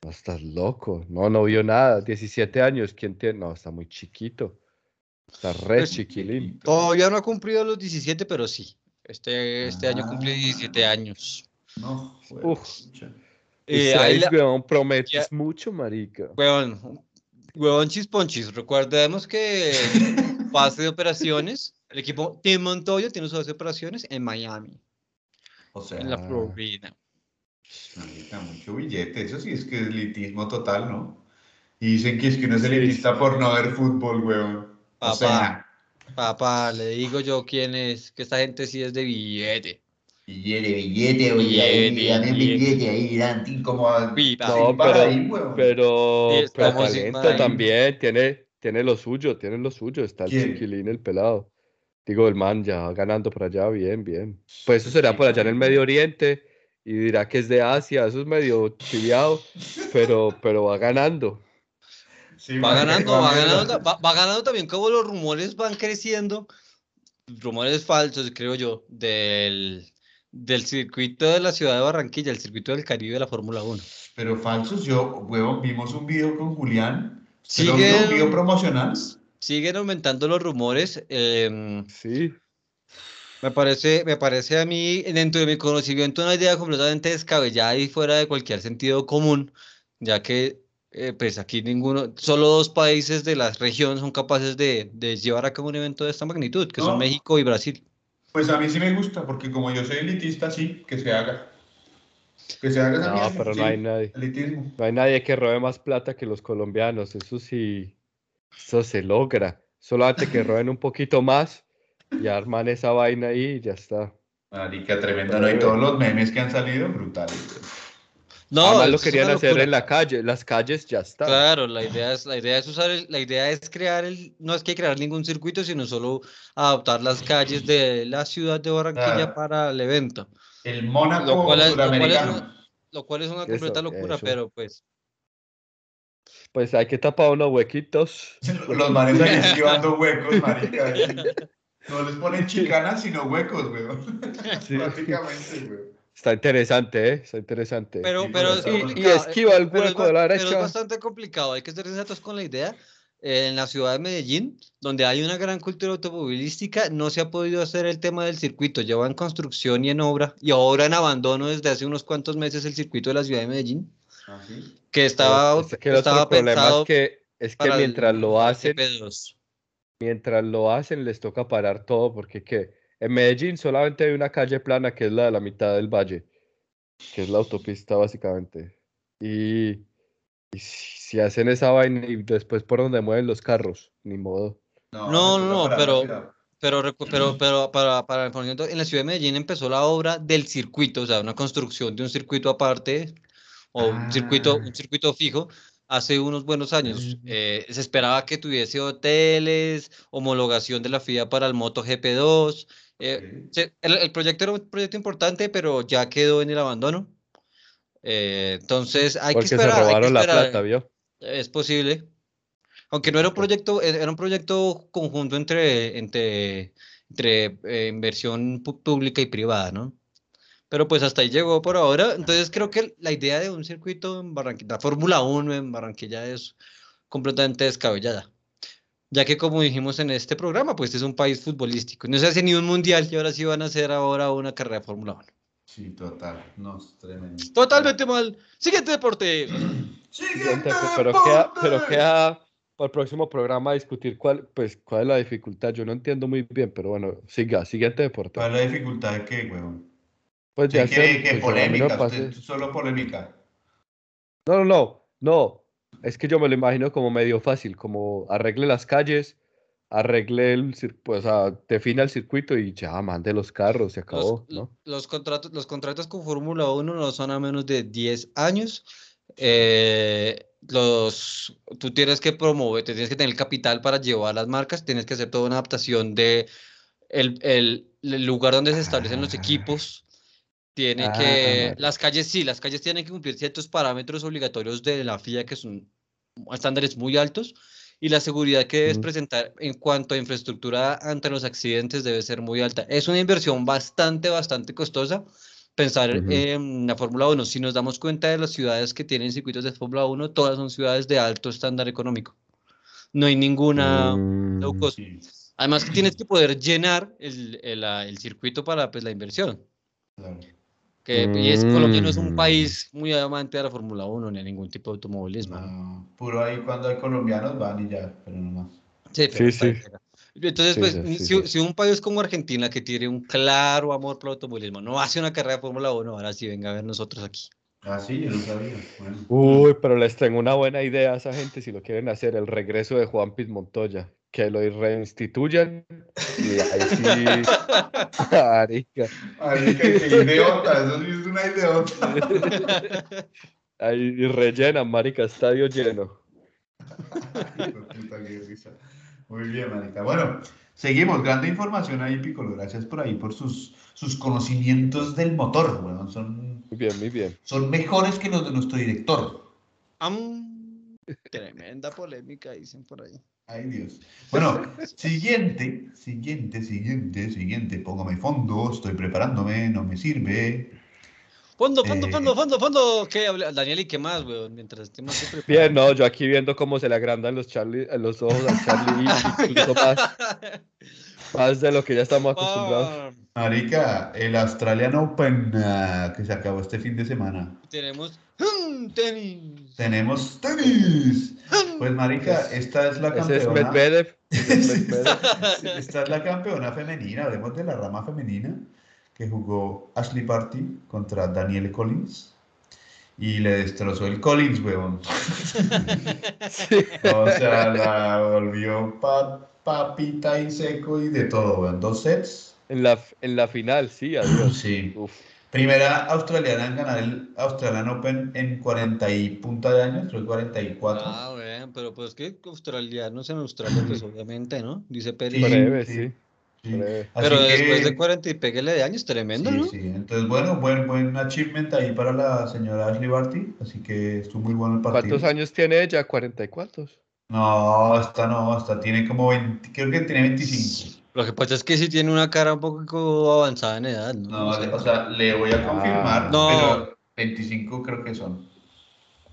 No estás loco. No, no vio nada. 17 años. ¿Quién tiene? No, está muy chiquito. Está re Pues, chiquilín. Todavía no ha cumplido los 17, pero sí. Este, este año cumple Ah. 17 años. No, Uf. Eh, Y ahí la- weón, prometes mucho, marica. Huevón, huevón chispонchis. Recordemos que base de operaciones, el equipo Team Montoya tiene su base de operaciones en Miami, O sea, en la Ah. Florida. marica, mucho billete. Eso sí es que es elitismo total, ¿no? Y dicen que es que uno es elitista por no ver fútbol, weón. O Papá. sea, Papá, le digo yo quién es, que esta gente sí es de billete. billete, billete, Billete, billete. billete ahí, dan como a- No, para pero- ahí, weón. Pero, Sí, pero talento también. Tiene, tiene lo suyo, tiene lo suyo. Está el chiquilín, el pelado. Digo, el man ya va ganando por allá. Bien, bien. Pues eso será por allá en el Medio Oriente. Y dirá que es de Asia. Eso es medio chiviado. Pero, pero va ganando. Sí, Va ganando, va ganando. va, va ganando también como los rumores van creciendo, rumores falsos, creo yo, del, del circuito de la ciudad de Barranquilla, el circuito del Caribe de la Fórmula 1. Pero falsos, yo, huevón, vimos un video con Julián. ¿Se lo Sigue- vio un video promocional? Siguen aumentando los rumores. em, Sí. Me parece, me parece a mí, dentro de mi conocimiento, una idea completamente descabellada y fuera de cualquier sentido común, ya que eh, pues aquí ninguno, solo dos países de la región son capaces de, de llevar a cabo un evento de esta magnitud, que son No. México y Brasil. Pues a mí sí me gusta, porque como yo soy elitista, sí, que se haga. Que se haga No, pero sí, no hay nadie. Elitismo. No hay nadie que robe más plata que los colombianos. Eso sí. Eso se logra. Solamente que roben un poquito más y arman esa vaina ahí y ya está. Marica, tremendo, ¿no? Y todos los memes que han salido, brutales. No, Además lo querían una hacer locura. en la calle. Las calles ya está. Claro, la idea es, la idea es usar el- la idea es crear el, no es que crear ningún circuito, sino solo adaptar las calles de la ciudad de Barranquilla Claro. para el evento, El Mónaco Lo cual es- lo cual es suramericano. lo cual es una Eso, completa locura, eso. pero pues Pues hay que tapar unos huequitos. Los manes ahí esquivando huecos, marica. No les ponen chicanas, sino huecos, weón. Sí. Prácticamente, weón. Está interesante, ¿eh? Está interesante. Pero, Sí, pero es y, y eh, esquiva el hueco ba- de la pero es derecha. bastante complicado, hay que ser sensatos con la idea. Eh, en la ciudad de Medellín, donde hay una gran cultura automovilística, no se ha podido hacer el tema del circuito. Lleva en construcción y en obra, y ahora en abandono desde hace unos cuantos meses el circuito de la ciudad de Medellín, ¿Ah, sí? que estaba, es que el otro estaba problema pensado es que, es que para el- mientras lo hacen, GP2. Mientras lo hacen les toca parar todo porque ¿qué? en Medellín solamente hay una calle plana que es la de la mitad del valle, que es la autopista básicamente. Y, y si hacen esa vaina y después por donde mueven los carros, ni modo. No, no, no, la pero-. Pero, recu- pero, pero para, para el en la ciudad de Medellín empezó la obra del circuito, o sea, una construcción de un circuito aparte o un circuito, Ah. un circuito fijo hace unos buenos años. Eh, se esperaba que tuviese hoteles, homologación de la FIA para el Moto GP2. eh, se- el, el proyecto era un proyecto importante, pero ya quedó en el abandono. Eh, entonces hay que Porque se esperar. que robaron la plata, ¿vio? Es posible. Aunque no era un proyecto, e- era un proyecto conjunto entre, entre, entre inversión pública y privada, ¿no? Pero pues hasta ahí llegó por ahora. Entonces creo que la idea de un circuito en Barranquilla, la Fórmula 1 en Barranquilla es completamente descabellada. ya que como dijimos en este programa, pues es un país futbolístico. No se hace ni un mundial y ahora sí van a hacer ahora una carrera de Fórmula 1. Sí, total. No, es tremendo. Totalmente mal. Siguiente deporte. Siguiente, pero queda, pero queda para el próximo programa discutir cuál, pues, cuál es la dificultad. Yo no entiendo muy bien, pero bueno, siga, siguiente deporte. ¿Cuál es la dificultad de qué, weón? Pues de ¿Usted cree hacer, que pues, a no me polémica? ¿Usted solo polémica? No, no, no, no. Es que yo me lo imagino como medio fácil, como arregle las calles, arregle el circuito, pues, o sea, defina el circuito y ya, mande los carros, se Los, acabó, ¿no? los contratos, los contratos con Fórmula 1 no son a menos de 10 años. Eh, los, tú tienes que promover, tienes que tener el capital para llevar las marcas, tienes que hacer toda una adaptación de el, el- el lugar donde se establecen los Ah. equipos. Tiene Ah, que, las calles sí, las calles tienen que cumplir ciertos parámetros obligatorios de la FIA que son estándares muy altos y la seguridad que debes presentar en cuanto a infraestructura ante los accidentes debe ser muy alta. Es una inversión bastante, bastante costosa pensar Ujú. en la Fórmula 1. Si nos damos cuenta de las ciudades que tienen circuitos de Fórmula 1, todas son ciudades de alto estándar económico. No hay ninguna low Mm, cost. Sí, Además que tienes que poder llenar el, el, ah, el circuito para pues, la inversión. claro. Que y es, Colombia no es un Mm. país muy amante de la Fórmula 1 ni a ningún tipo de automovilismo. puro ahí cuando hay colombianos van y ya, pero no más. Sí, pero Sí, sí. Entonces, Sí, pues, si, sí. si un país como Argentina, que tiene un claro amor por el automovilismo, no hace una carrera de Fórmula 1, ahora sí venga a ver nosotros aquí. Ah, sí, yo lo sabía. Bueno. Uy, pero les tengo una buena idea a esa gente si lo quieren hacer, el regreso de Juan Piz Montoya, que lo reinstituyan y ahí sí, marica, Ay, qué, idiota, eso sí es una idiota. ahí rellenan, marica, estadio lleno. Muy bien, marica. Bueno, seguimos. Grande información ahí, Piccolo. Gracias por ahí, por sus, sus conocimientos del motor, weón. Son, Muy bien, muy bien. son mejores que los de nuestro director. Tremenda polémica, dicen por ahí. Ay, Dios. Bueno, siguiente, siguiente, siguiente, siguiente. Póngame fondo, estoy preparándome, no me sirve. Fondo, fondo, Eh. fondo, fondo, fondo. ¿Qué habla? Daniel, ¿y qué más, weón? Mientras estemos Bien, no, yo aquí viendo cómo se le agrandan los, Charlie, los ojos a Charlie, incluso más, más de lo que ya estamos acostumbrados. Ah, Marica, el Australian Open ah, que se acabó este fin de semana. tenemos tenis. Tenemos tenis. Pues, Marica, esta es la Ese es campeona. Medvedev. es Medvedev. esta- es la campeona femenina, hablemos de la rama femenina, que jugó Ashley Barty contra Danielle Collins y le destrozó el Collins, weón. Sí. O sea, la volvió pa- papita y seco y de todo, weón. Dos sets. En la, en la final, sí, adiós. Sí. Uf. Primera australiana en ganar el Australian Open en 40 y punta de años, creo que 44. Ah, bueno, pero pues que australianos en Australia, pues obviamente, ¿no? Dice Pérez. Sí, Breve, sí. sí. Sí. breve. Así Pero después que- de 40 y péguele de años, tremendo, Sí, ¿no? sí. Entonces, bueno, buen, buen achievement ahí para la señora Ashley Barty. Así que estuvo muy bueno el partido. ¿Cuántos años tiene ella? ¿40 y cuántos? No, esta no, esta tiene como 20, creo que tiene 25. Lo que pasa es que sí tiene una cara un poco avanzada en edad, ¿no? No, No sé. o sea, le voy a confirmar, Ah. No. pero 25 creo que son.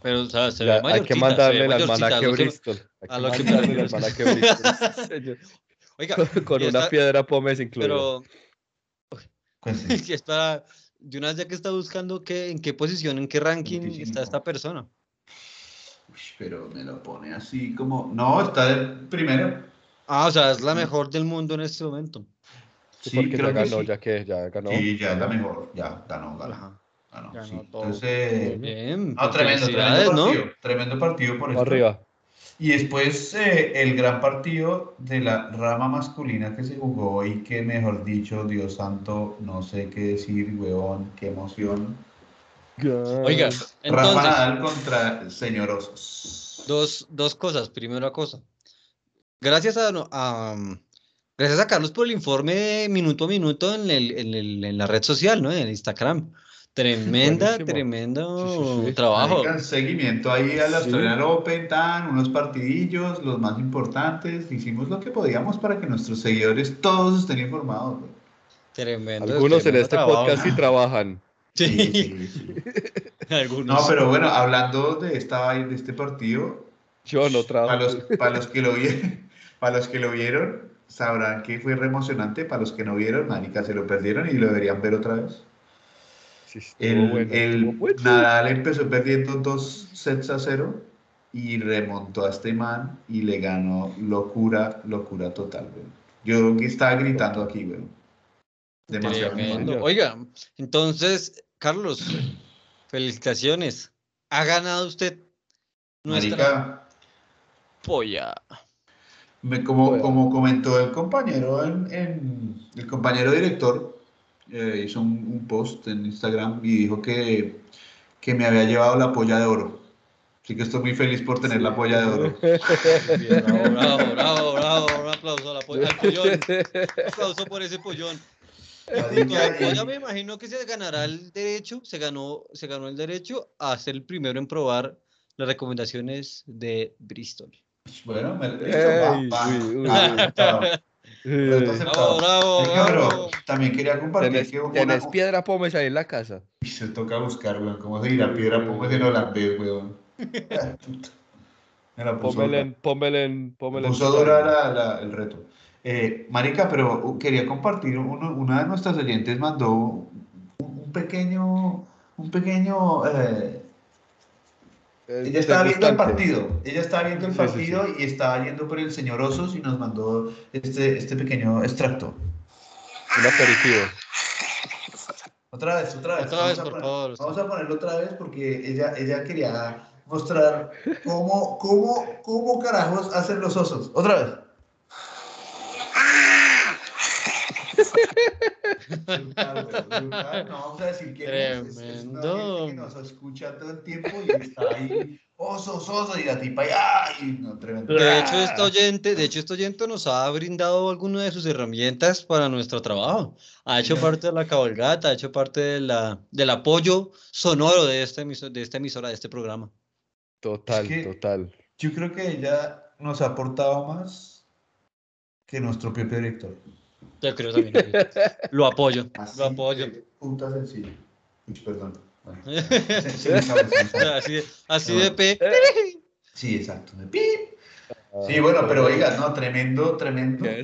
Pero, o sea, se Ya, ve hay que mandarle almanaque lo que- Bristol. Hay a que lo que me mandarle almanaque Bristol. señor. Oiga, Con una esta- piedra pómez incluida. pero que es para, de una vez ya que está buscando qué, en qué posición, en qué ranking 25. está esta persona. Pero me lo pone así como. No, está el primero. Ah, o sea, es la mejor del mundo en este momento. Sí, Sí, porque ya creo que ganó, sí. ya que ya ganó. Sí, ya es la mejor. Ya, ganó, ganó. Ganó, Ganó sí. todo. Entonces. Bien, No, pues tremendo, tremendo ¿no? partido. Tremendo partido por esto. Arriba. Y después eh, el gran partido de la rama masculina que se jugó y que, mejor dicho, Dios santo, no sé qué decir, weón, qué emoción. Oiga, Rafa entonces, Nadal contra señorosos. dos, dos cosas. Primera cosa. Gracias a, a, gracias a Carlos por el informe minuto a minuto en, el, en, el- en la red social, ¿no? En Instagram. Tremenda, Buenísimo. tremendo Sí, sí, sí. trabajo. Seguimiento ahí al Sí. Australian Open, tan, unos partidillos, los más importantes. Hicimos lo que podíamos para que nuestros seguidores todos estén informados. Tremendo. Algunos en tremendo este trabajo. podcast sí trabajan. Sí, Sí, sí, sí. algunos. No, pero bueno, hablando de, esta, de este partido, Yo no Para trabajo. los, para los que lo vieron, para los que lo vieron, sabrán que fue re emocionante. Para los que no vieron, marica, se lo perdieron y lo deberían ver otra vez. Sí, El, bueno, el bueno. Nadal empezó perdiendo dos sets a cero y remontó a este man y le ganó locura, locura total, güey. Yo estaba gritando aquí, güey. Demasiado. Oiga, entonces, Carlos, felicitaciones. Ha ganado usted nuestra Marica, polla. me- como, como comentó el compañero, en, en- el compañero director, eh, hizo un, un post en Instagram y dijo que, que me había llevado la polla de oro. Así que estoy muy feliz por tener la polla de oro. Bien, bravo, bravo, bravo, bravo. Un aplauso a la polla. Al pollón. Un aplauso por ese pollón. Con Marica, la polla y- me imagino que se ganará el derecho, se ganó, se ganó el derecho a ser el primero en probar las recomendaciones de Bristol. Bueno, me, Bravo, también quería compartir ¿Tenés, que una- tenés piedra pómez ahí en la casa? Uy, Se toca buscar, weón. ¿Cómo se dirá piedra? Póngase en holandés, weón. Pómele en, pómele en, pómele en puso dura la- la- el reto. Eh, Marica, pero uh, quería compartir, uno- una de nuestras oyentes mandó un, un pequeño, un pequeño, eh, ella estaba viendo el partido, ella estaba viendo el Sí, sí, partido y estaba yendo por el señor Osos y nos mandó este, este pequeño extracto. Un aperitivo. Otra vez, otra vez. Otra vamos vez, a por poner- favor. Vamos a ponerlo otra vez porque ella, ella quería mostrar cómo, cómo, cómo carajos hacen los osos. Otra vez. Brutal, brutal. No vamos a decir quién es. es. Es una que nos escucha todo el tiempo y está ahí. Osos, osos. Y la tipa. ¡Ay! No, tremendo. De hecho, este oyente, de hecho, este oyente nos ha brindado alguna de sus herramientas para nuestro trabajo. Ha hecho parte de la cabalgata, ha hecho parte de la, del apoyo sonoro de, este emiso- de esta emisora, de este programa. Total, Es que- total. Yo creo que ella nos ha aportado más que nuestro propio director. Yo creo también. Lo apoyo, Así lo apoyo. sencillo. Uy, perdón. Bueno, se- se me sale, se me sale. Así, de- así de pe. Sí, exacto. de pip. Sí, bueno, pero oiga, no, tremendo, tremendo. Eh,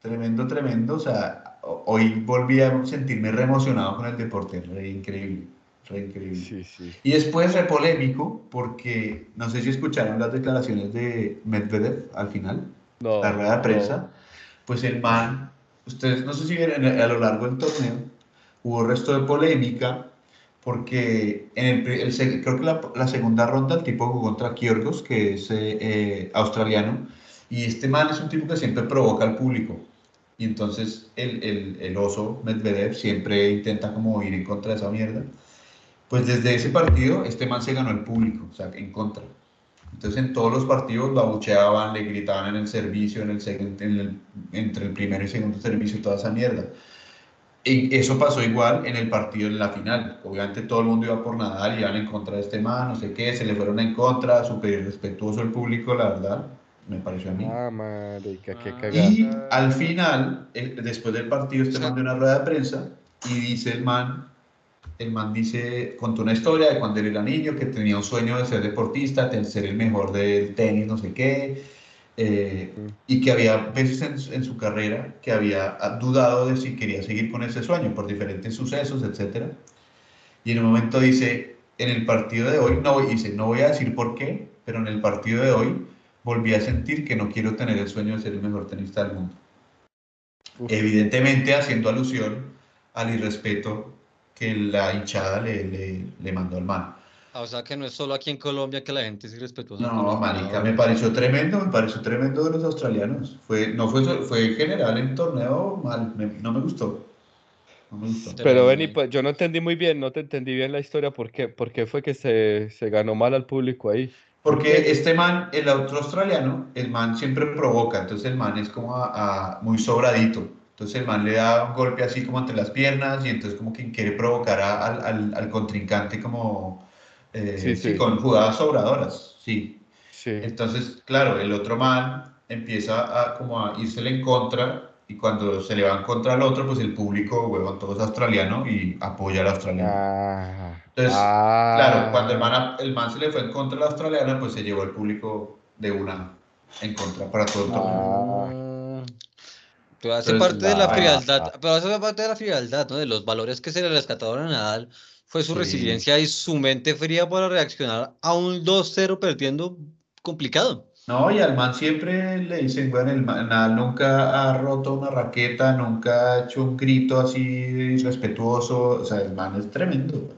tremendo, tremendo. O sea, ho- hoy volví a sentirme re emocionado con el deporte. Re increíble. Re increíble. Sí, sí. Y después re polémico, porque no sé si escucharon las declaraciones de Medvedev al final, No, la rueda de no. Pues el man, ustedes no sé si vieron a lo largo del torneo, hubo resto de polémica, porque en el, el creo que la, la segunda ronda el tipo jugó contra Kyrgios, que es eh, eh, australiano, y este man es un tipo que siempre provoca al público. Y entonces el, el, el oso Medvedev siempre intenta como ir en contra de esa mierda. Pues desde ese partido, este man se ganó el público, o sea, en contra. Entonces en todos los partidos lo abucheaban, le gritaban en el servicio, en el, en el- entre el primero y segundo servicio, toda esa mierda. Y eso pasó igual en el partido en la final. Obviamente todo el mundo iba por Nadal, iban en contra de este man, no sé qué, se le fueron en contra, súper irrespetuoso el público, la verdad, me pareció a mí. Ah, marica, qué Ah. cagada. Y al final, eh, después del partido, este man de una rueda de prensa y dice el man, el man dice, contó una historia de cuando él era niño, que tenía un sueño de ser deportista, de ser el mejor del tenis, no sé qué, eh, y que había veces en, su- en su carrera que había dudado de si quería seguir con ese sueño por diferentes sucesos, etc. Y en un momento dice, en el partido de hoy, no, dice, no voy a decir por qué, pero en el partido de hoy volví a sentir que no quiero tener el sueño de ser el mejor tenista del mundo. Uf. Evidentemente haciendo alusión al irrespeto que la hinchada le, le, le mandó al man. Ah, O sea que no es solo aquí en Colombia que la gente es irrespetuosa. No, marica, me pareció tremendo, me pareció tremendo de los australianos. Fue, no fue, fue general en torneo mal, me- no me gustó. No me gustó. Pero Benny, pues yo no entendí muy bien, no te entendí bien la historia. ¿Por qué, por qué fue que se, se ganó mal al público ahí? Porque este man, el otro australiano, el man siempre provoca, entonces el man es como a- a- muy sobradito. Entonces el man le da un golpe así como entre las piernas y entonces como que quiere provocar a- al, al- al contrincante como eh, Sí, sí, con jugadas sobradoras, sí. Sí. Entonces, claro, el otro man empieza a como a irsele en contra y cuando se le va en contra al otro, pues el público, huevón, todo es australiano y apoya al australiano. Ah, Entonces, ah. Claro, cuando el man, el man se le fue en contra a la australiana, pues se llevó el público de una en contra para todo el torneo. Ah. Pero hace parte de la frialdad, pero hace parte de la frialdad, ¿no? De los valores que se le rescataron a Nadal fue su Sí. resiliencia y su mente fría para reaccionar a un 2-0 perdiendo complicado. No, y al man siempre le dicen, bueno, el man Nadal nunca ha roto una raqueta, nunca ha hecho un grito así irrespetuoso. O sea, el man es tremendo.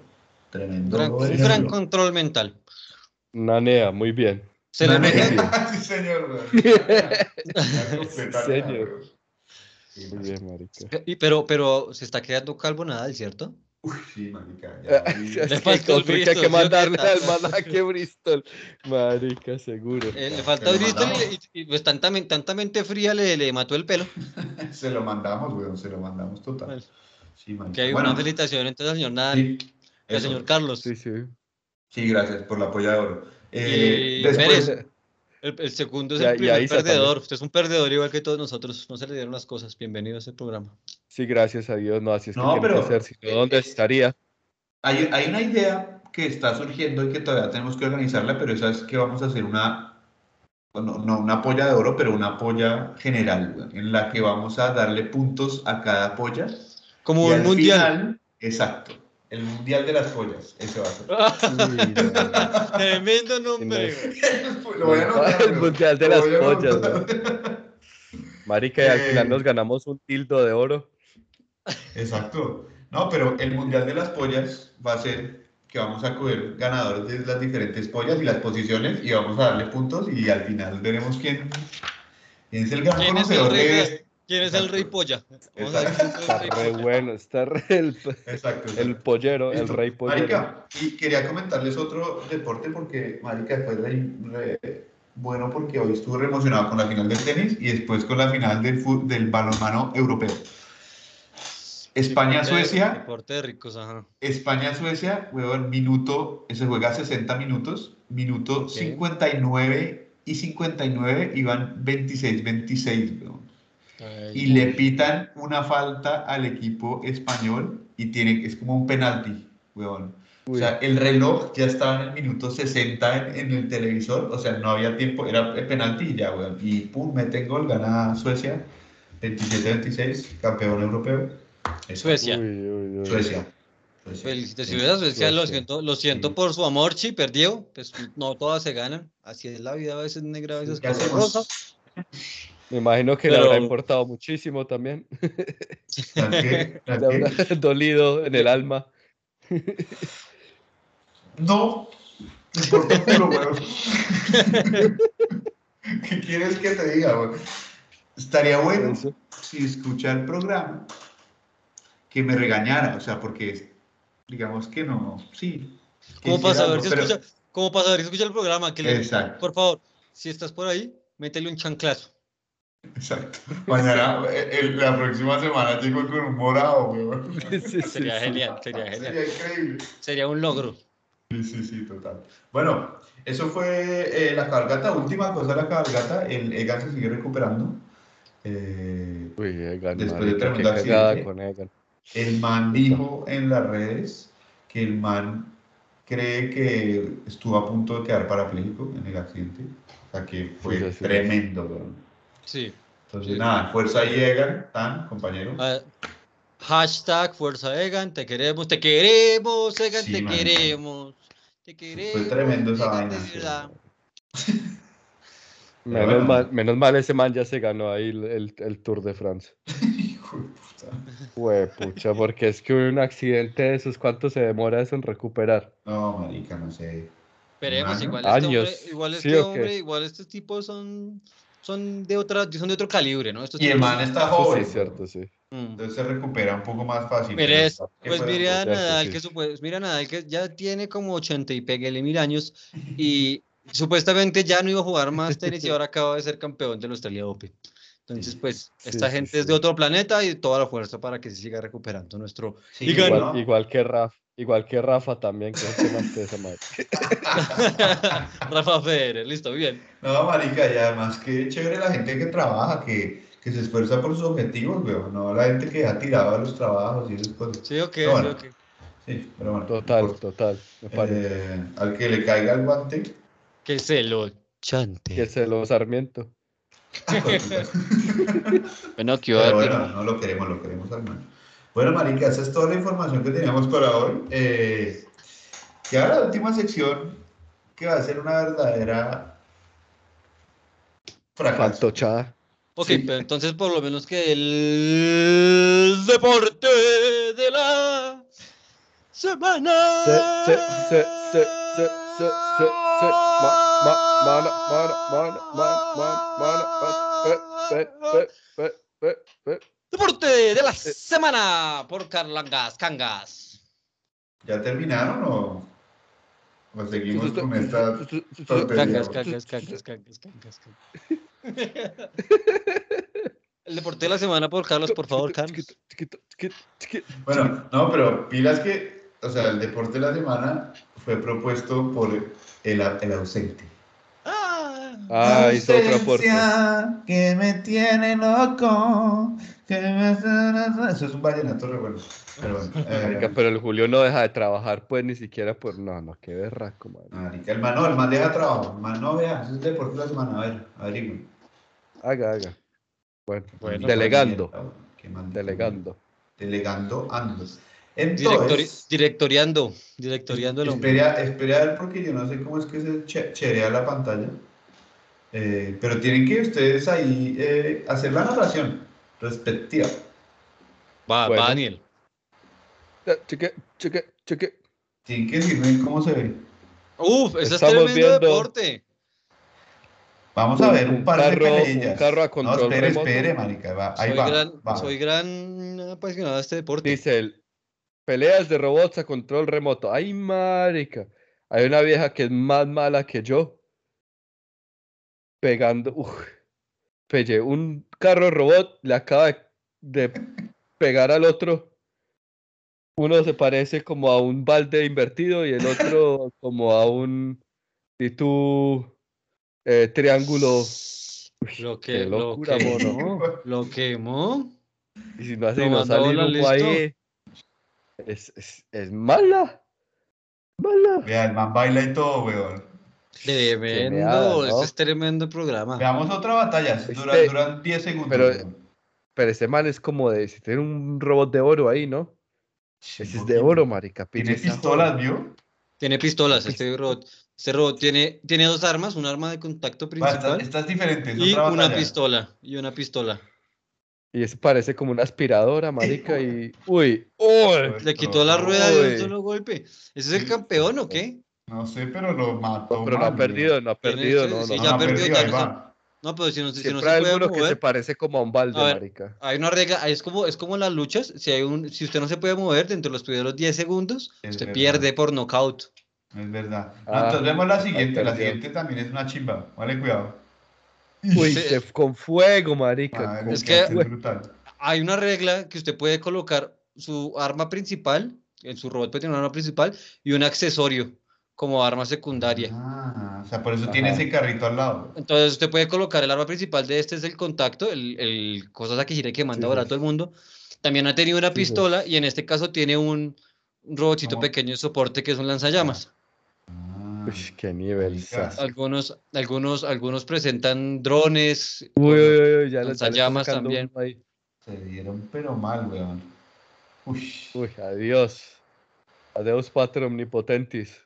Tremendo. gran, un gran control mental. Nanea, muy bien. Se le nota- sí, señor. Sí, señor. Muy bien, marica. y- pero, pero se está quedando calvo Nadal, ¿cierto? Uy, sí, marica. ya, que falta el hay que Bristol, ¿sí o mandarle al manaje Bristol. Marica, seguro. Eh, le falta lo Bristol y, y, pues tanta, men- tanta mente fría le, le mató el pelo. Se lo mandamos, weón, se lo mandamos total. Vale. Sí, marica. Que hay Bueno, una felicitación entonces al señor Nadal sí, y al señor Carlos. Sí, sí. Sí, gracias por la polla de oro. Eh, Y después, Pérez. El, el segundo es el primer perdedor. Usted es un perdedor igual que todos nosotros. No se le dieron las cosas. Bienvenido a este programa. Sí, gracias a Dios. No, así es que No, tiene pero- que ser. Si no, ¿dónde eh, estaría? hay, hay una idea que está surgiendo y que todavía tenemos que organizarla, pero esa es que vamos a hacer una, bueno, no una polla de oro, pero una polla general, en la que vamos a darle puntos a cada polla. Como y un al mundial. final- exacto. El mundial de las pollas. Ese va a ser. No. Tremendo nombre. No. Lo voy a El mundial de Lo las anotar. Marica, y al Eh. final nos ganamos un tildo de oro. Exacto. No, pero el Mundial de las Pollas va a ser que vamos a coger ganadores de las diferentes pollas y las posiciones y vamos a darle puntos y al final veremos quién, quién es el gran ¿Quién es el conocedor de. ¿Quién es el rey polla? Vamos a ver Exacto. quién es el Está rey re polla. bueno, está re el, Exacto. el exacto. pollero, el Listo. rey pollero. Marica, y quería comentarles otro deporte porque, Marica, fue re- re bueno porque hoy estuve re emocionado con la final del tenis y después con la final del, fu- del balonmano europeo. España-Suecia, Deporte de ricos, ajá. España-Suecia, huevón, minuto, se juega 60 minutos, minuto 59 y 59 iban 26-26, huevón. Ay, Y le pitan una falta al equipo español y tiene, es como un penalti. O Uy, sea, el reloj ya estaba en el minuto 60 en, en el televisor, o sea, no había tiempo, era el penalti y ya, weón. Y pum, meten gol, gana Suecia, 27-26, campeón europeo. Eso. Suecia. uy, uy, uy. Suecia. Felicitaciones a Suecia, lo siento, lo siento Sí. por su amor, chi, perdió. Pues no todas se ganan. Así es la vida, a veces negra, a veces ¿Qué color hacemos? rosa. Me imagino que le Pero- habrá importado muchísimo también. ¿Sabes qué? ¿Sabes Le habrá qué? dolido en el alma. No, me weón. ¿Qué quieres que te diga, weón? Estaría bueno Eso. si escucha el programa que me regañara, o sea, porque digamos que no, sí. Como para saber si pero- escucha, si escucha el programa, que le, Exacto. por favor, si estás por ahí, métele un chanclazo. Exacto. Mañana, eh, el- la próxima semana llego con un morado, weón. Sí, sí, Sería sí. genial, sería genial. Sería increíble. Sería un logro. Sí, sí, sí, total. Bueno, eso fue eh, la cabalgata. Última cosa de la cabalgata, el Egan se sigue recuperando. Eh, Uy, Egan, Después de marica, qué tremendo accidente. con Egan. el man dijo en las redes que el man cree que estuvo a punto de quedar parapléjico en el accidente. O sea, que fue Sí, sí, sí. tremendo, weón. Sí. Entonces, Sí. nada, fuerza ahí, Egan, tan, compañero. Ah, hashtag Fuerza Egan, te queremos, te queremos, Egan, Sí, te queremos. Te queremos. tremendo esa Egan, vaina. Menos, bueno. mal, menos mal ese man ya se ganó ahí el, el- el Tour de France. Hijo de puta. Hue pucha, porque es que un accidente de esos, ¿cuánto se demora eso en recuperar? No, marica, no sé. Esperemos, igual este hombre, igual ¿sí este hombre, igual estos tipos son, son de otra, son de otro calibre, ¿no? Estos Y el man está joven. sí, cierto, sí. Mm. Entonces se recupera un poco más fácil. Pero es- pues mire a Nadal, que supu- mira a Nadal que ya tiene como 80 y peguele mil años y supuestamente ya no iba a jugar más tenis y ahora acaba de ser campeón de la Australia Open. Entonces, Sí. pues, Sí, esta sí, gente es de otro planeta y toda la fuerza para que se siga recuperando nuestro... Igual, ¿no? igual que Rafa, igual que Rafa también, que es el más de esa madre. Rafa Federer, listo, bien. No, marica, y además que chévere la gente que trabaja, que, que se esfuerza por sus objetivos, weón. No la gente que ha tirado de los trabajos y esas cosas. Sí, ok, No, bueno. sí, ok. Sí, pero bueno. Total, por- total, me parece. eh, al que le caiga el guante, Que se lo Chante. Que se lo Sarmiento. Pero eh, bueno, no lo queremos, lo queremos al man. Bueno, marica, esa es toda la información que teníamos para hoy. Eh, y ahora la última sección, que va a ser una verdadera fracaso. Fantochada. Ok, Sí. pero entonces por lo menos que el deporte de la semana. Se, se, se, se, se, se, se, se. Ma, ma, mana, mana, mana, mana, mana, mana, pe, pe, pe, pe, pe, pe. Deporte de la semana por Carlangas, Cangas. ¿Ya terminaron o, o seguimos con esta? Cangas, cangas, cangas, cangas, cangas. El deporte de la semana por Carlos, por favor, Carlos. Bueno, no, pero pilas que, o sea, el deporte de la semana fue propuesto por el, el ausente. Ah, hizo aporte. Ausencia que me tiene loco. Que me... Eso es un vallenato re bueno. Pero bueno. eh, Marica, pero el Julio no deja de trabajar, pues ni siquiera por. No, no, qué berraco, marica, el man no, el man deja trabajo. El man no vea, eso es deporte de la semana. A ver, averigüen. Haga, haga. Bueno, Bueno, delegando. Maldito. Delegando. Delegando ando. Directori- Entonces, directoriando, directoriando el hombre. espera, espera a ver porque yo no sé cómo es que se che- cherea la pantalla. Eh, pero tienen que ustedes ahí eh, hacer la narración respectiva. Va, Bueno. va, Daniel. Cheque, cheque, cheque. Tienen que decirme cómo se ve. Uf, ese es Estamos tremendo viendo- deporte. Vamos a ver un, Un par carro- de un peleillas. carro a no, espere, remoto. espere, marica. va, ahí Soy va, gran, va. soy gran apasionado de este deporte. Dice él, peleas de robots a control remoto. Ay, marica. Hay una vieja que es más mala que yo. Pegando, uf, pelle, un carro robot le acaba de, de pegar al otro. Uno se parece como a un balde invertido y el otro como a un y tú eh, triángulo. Uy, Lo qué que, lo locura, que, mono. lo quemó. Y si no Lo no humo ahí. Es, es, es mala. Mala. Vea, el man baila y todo, weón. Tremendo, meada, ¿no? este es tremendo programa. Veamos otra batalla. Dura- Este- duran 10 segundos. pero-. Pero ese man es como de si tiene un robot de oro ahí, ¿no? Sí, Ese es de oro, marica. Tiene pistolas. ¿vio? Tiene pistolas, este robot. Este robot tiene, tiene dos armas, un arma de contacto Va, esta, principal esta es diferente. es y otra una pistola. Y una pistola. Y eso parece como una aspiradora, marica. Y. Uy, uy. Le quitó la rueda de un solo golpe. ¿Ese es el campeón o qué? No sé, pero lo mató. No, pero no ha mal, perdido, no ha perdido, este- no, sí, no. ya ha perdió, perdido, ya no. No, pero si no, si no Siempre se hay puede alguno que se mover, parece como a un balde, A ver, marica. hay una regla, ahí es como, es como las luchas, si, hay un, si usted no se puede mover dentro de los primeros 10 segundos, Es usted verdad. pierde por nocaut. Es verdad. No, Ah, entonces vemos la siguiente. La siguiente también es una chimba. Vale, cuidado. Uy, Sí. se- con fuego, marica. Con Es que- brutal. Hay una regla que usted puede colocar su arma principal, en su robot puede tener un arma principal y un accesorio como arma secundaria. Ah, o sea, por eso tiene ese carrito al lado. Entonces usted puede colocar el arma principal de este es el contacto, el, el cosas a que gira que manda Sí, ahora a todo el mundo. También ha tenido una Sí, sí. pistola y en este caso tiene un, un robotcito ¿Cómo? pequeño de soporte que es un lanzallamas. Uy, qué nivel. Algunos, algunos, algunos presentan drones. Uy, uy, uy, ya sacando también. ahí. Se dieron pero mal, weón. Uy. Uy, adiós. Adiós, Patro Omnipotentis.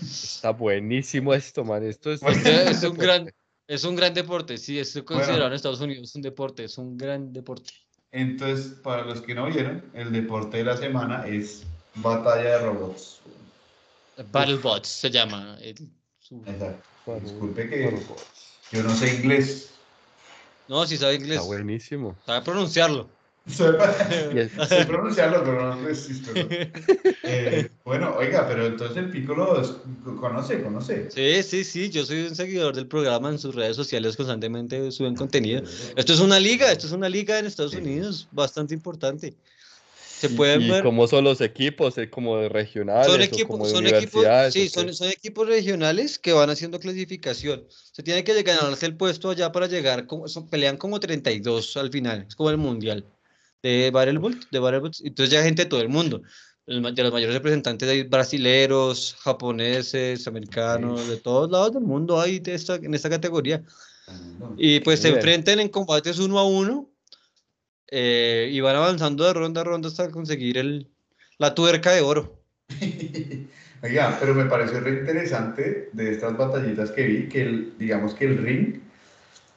Está buenísimo esto, man. Esto es, Este es un gran, es un gran deporte. Sí, es considerado Bueno. en Estados Unidos un deporte, es un gran deporte. Entonces, para los que no vieron, el deporte de la semana es batalla de robots. BattleBots se llama. el- su- Disculpe que yo no sé inglés. No, si sabe inglés, Está buenísimo. sabe pronunciarlo. Sé pronunciarlo, pero no resisto. ¿no? Eh, bueno, oiga, pero entonces el Piccolo conoce, conoce. Sí, sí, sí, yo soy un seguidor del programa en sus redes sociales, constantemente suben contenido. Esto es una liga, esto es una liga en Estados Sí. Unidos bastante importante. Se y- pueden y ver. cómo son los equipos, como regionales Son o equipos, como de son equipos, sí, ¿o son, son equipos regionales que van haciendo clasificación. Se tiene que ganarse el puesto allá para llegar, como, son- pelean como 32 al final, es como el mundial de Battlebolt, de entonces ya hay gente de todo el mundo. de los mayores representantes de brasileros, japoneses, americanos, de todos lados del mundo hay de esta, en esta categoría. Y pues se enfrentan en combates uno a uno eh, y van avanzando de ronda a ronda hasta conseguir el, la tuerca de oro. Oiga, pero me pareció re interesante de estas batallitas que vi, que el, digamos que el ring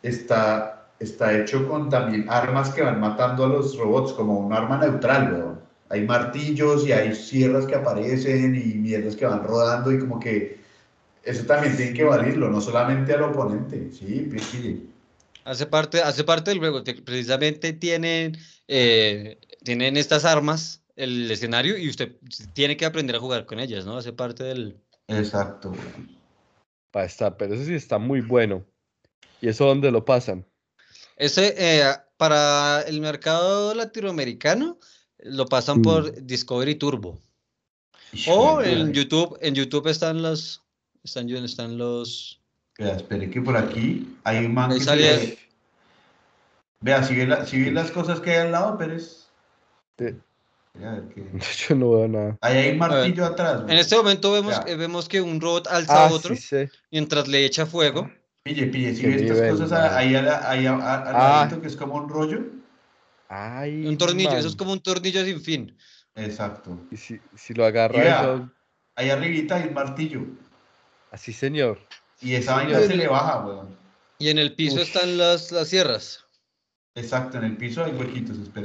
está, está hecho con también armas que van matando a los robots, como un arma neutral, weón. Hay martillos y hay sierras que aparecen y mierdas que van rodando y como que eso también tiene que valerlo, no solamente al oponente, sí, pues sí. Hace parte, hace parte del juego. te- Precisamente tienen, eh, tienen estas armas, el escenario, y usted tiene que aprender a jugar con ellas, ¿no? Hace parte del... Exacto. Pa' estar, pero eso sí está muy bueno. ¿Y eso dónde lo pasan? Ese, eh, para el mercado latinoamericano, lo pasan Mm. por Discovery Turbo. O en YouTube, en YouTube están los, están, están los... vea, espere que por aquí hay un man que se salía- Vea, si ve, la- si ve las cosas que hay al lado, Pérez. Sí. A ver qué- Yo no veo nada. Ahí hay un martillo atrás. En este momento vemos, eh, vemos que un robot alza Ah, a otro sí mientras le echa fuego. Pille, pille, si ve estas nivel, cosas man. ahí, a la- ahí al Ah. ladito, que es como un rollo. Ay, Un tornillo, eso es man. como un tornillo sin fin. Exacto. Y si, si lo agarra Y vea. eso, Ahí arribita hay un martillo. así señor. Y esa vaina se le baja, weón. Y en el piso están las, las sierras. Exacto, en el piso hay huequitos. Que,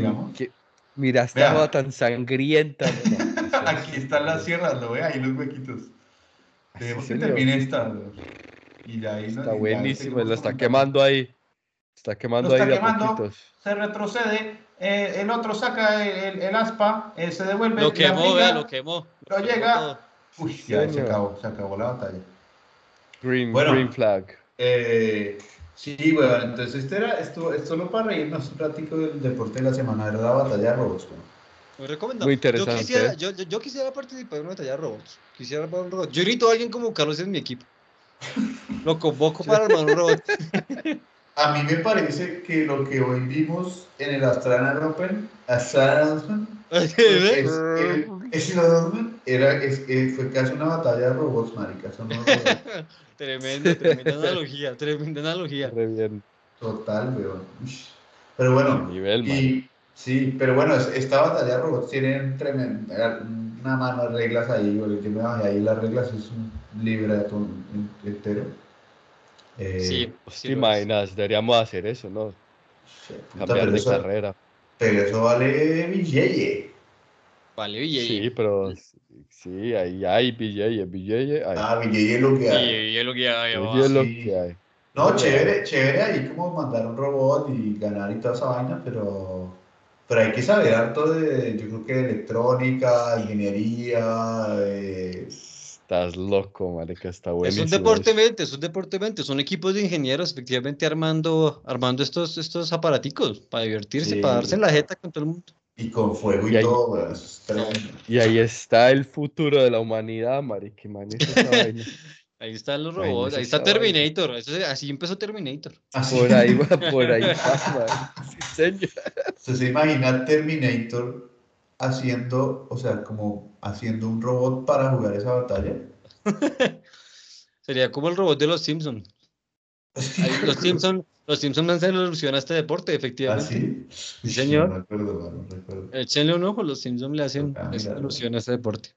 miramos. que- mira esta Vea. joda tan sangrienta. Aquí están las sierras, lo ve ahí los huequitos. así, Dejemos que termine esta. weón. Y ya ahí Está buenísimo, lo está quemando ahí. Está quemando Lo ahí está de a quemando. poquitos. Se retrocede, eh, el otro saca el, el- el aspa, eh, se devuelve. Lo quemó, vea, lo quemó. lo quemó llega. todo. Uy, ya se acabó, se acabó la batalla. Green, Bueno. green flag. Eh, sí, weón, entonces este era, esto es solo para reírnos un ratico del deporte de la semana, era la batalla de robots, weón. Muy recomendado. Muy Yo interesante. quisiera, yo, yo, yo quisiera participar en una batalla de robots. Quisiera armar un robot. Yo necesito a alguien como Carlos en mi equipo. Lo convoco para armar un robot. A mí me parece que lo que hoy vimos en el Australian Open, Australian Open, es, ¿Ves? el- es el Open, era, es, eh, fue casi una batalla de robots, marica, son. Tremenda, tremenda analogía, tremenda analogía. Re bien. total, weón. Pero bueno, Nivel. Y, sí, pero bueno, es- esta batalla de robots tiene tremenda, una mano de reglas ahí, yo me bajé ahí las reglas, es un libreto en- entero. Eh, Sí, Pues te imaginas, deberíamos hacer eso, ¿no? sí, puta, Cambiar pero, de eso, carrera. pero eso vale billete. Vale, y, Sí, pero sí, ahí hay BJ, BJ, hay. Ah, billete es lo que hay. y, es lo que hay BJ es lo que hay. No, chévere, chévere ahí como mandar un robot y ganar y toda esa vaina, pero, pero hay que saber harto de, yo creo que de electrónica, ingeniería, eh, Estás loco, marica, está Es buenísimo. un deporte mente, es un deporte mente, son equipos de ingenieros efectivamente armando, armando estos, estos aparaticos para divertirse, Sí. para darse en la jeta con todo el mundo. Y con fuego y, Y ahí- todo, es tremendo. Y ahí está el futuro de la humanidad, esa vaina. Ahí están los robots, ahí está. Terminator, eso así empezó Terminator. Así, Por ahí va, por ahí va. Sí, señor. ¿Usted se imagina Terminator haciendo, o sea, como haciendo un robot para jugar esa batalla? Sería como el robot de los Simpsons. Los Simpsons los Simpson dan solución a este deporte, efectivamente. ¿Así? Sí, señor. No recuerdo, no recuerdo. Échenle un ojo, los Simpsons le hacen Ah, mira. a este deporte.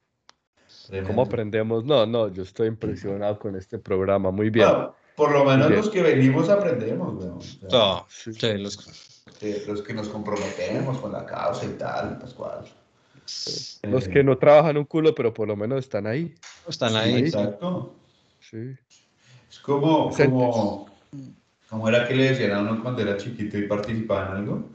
¿Cómo aprendemos? No, no, yo estoy impresionado con este programa. Muy bien. Bueno, por lo menos Bien. los que venimos aprendemos, weón. O sea, Ah, Sí. sí, los- eh, los que nos comprometemos con la causa y tal, Pascual. Los Eh, que no trabajan un culo, pero por lo menos están ahí. están sí, ahí. Exacto. Sí. Es como, como, como era que le decían a uno cuando era chiquito y participaba en algo.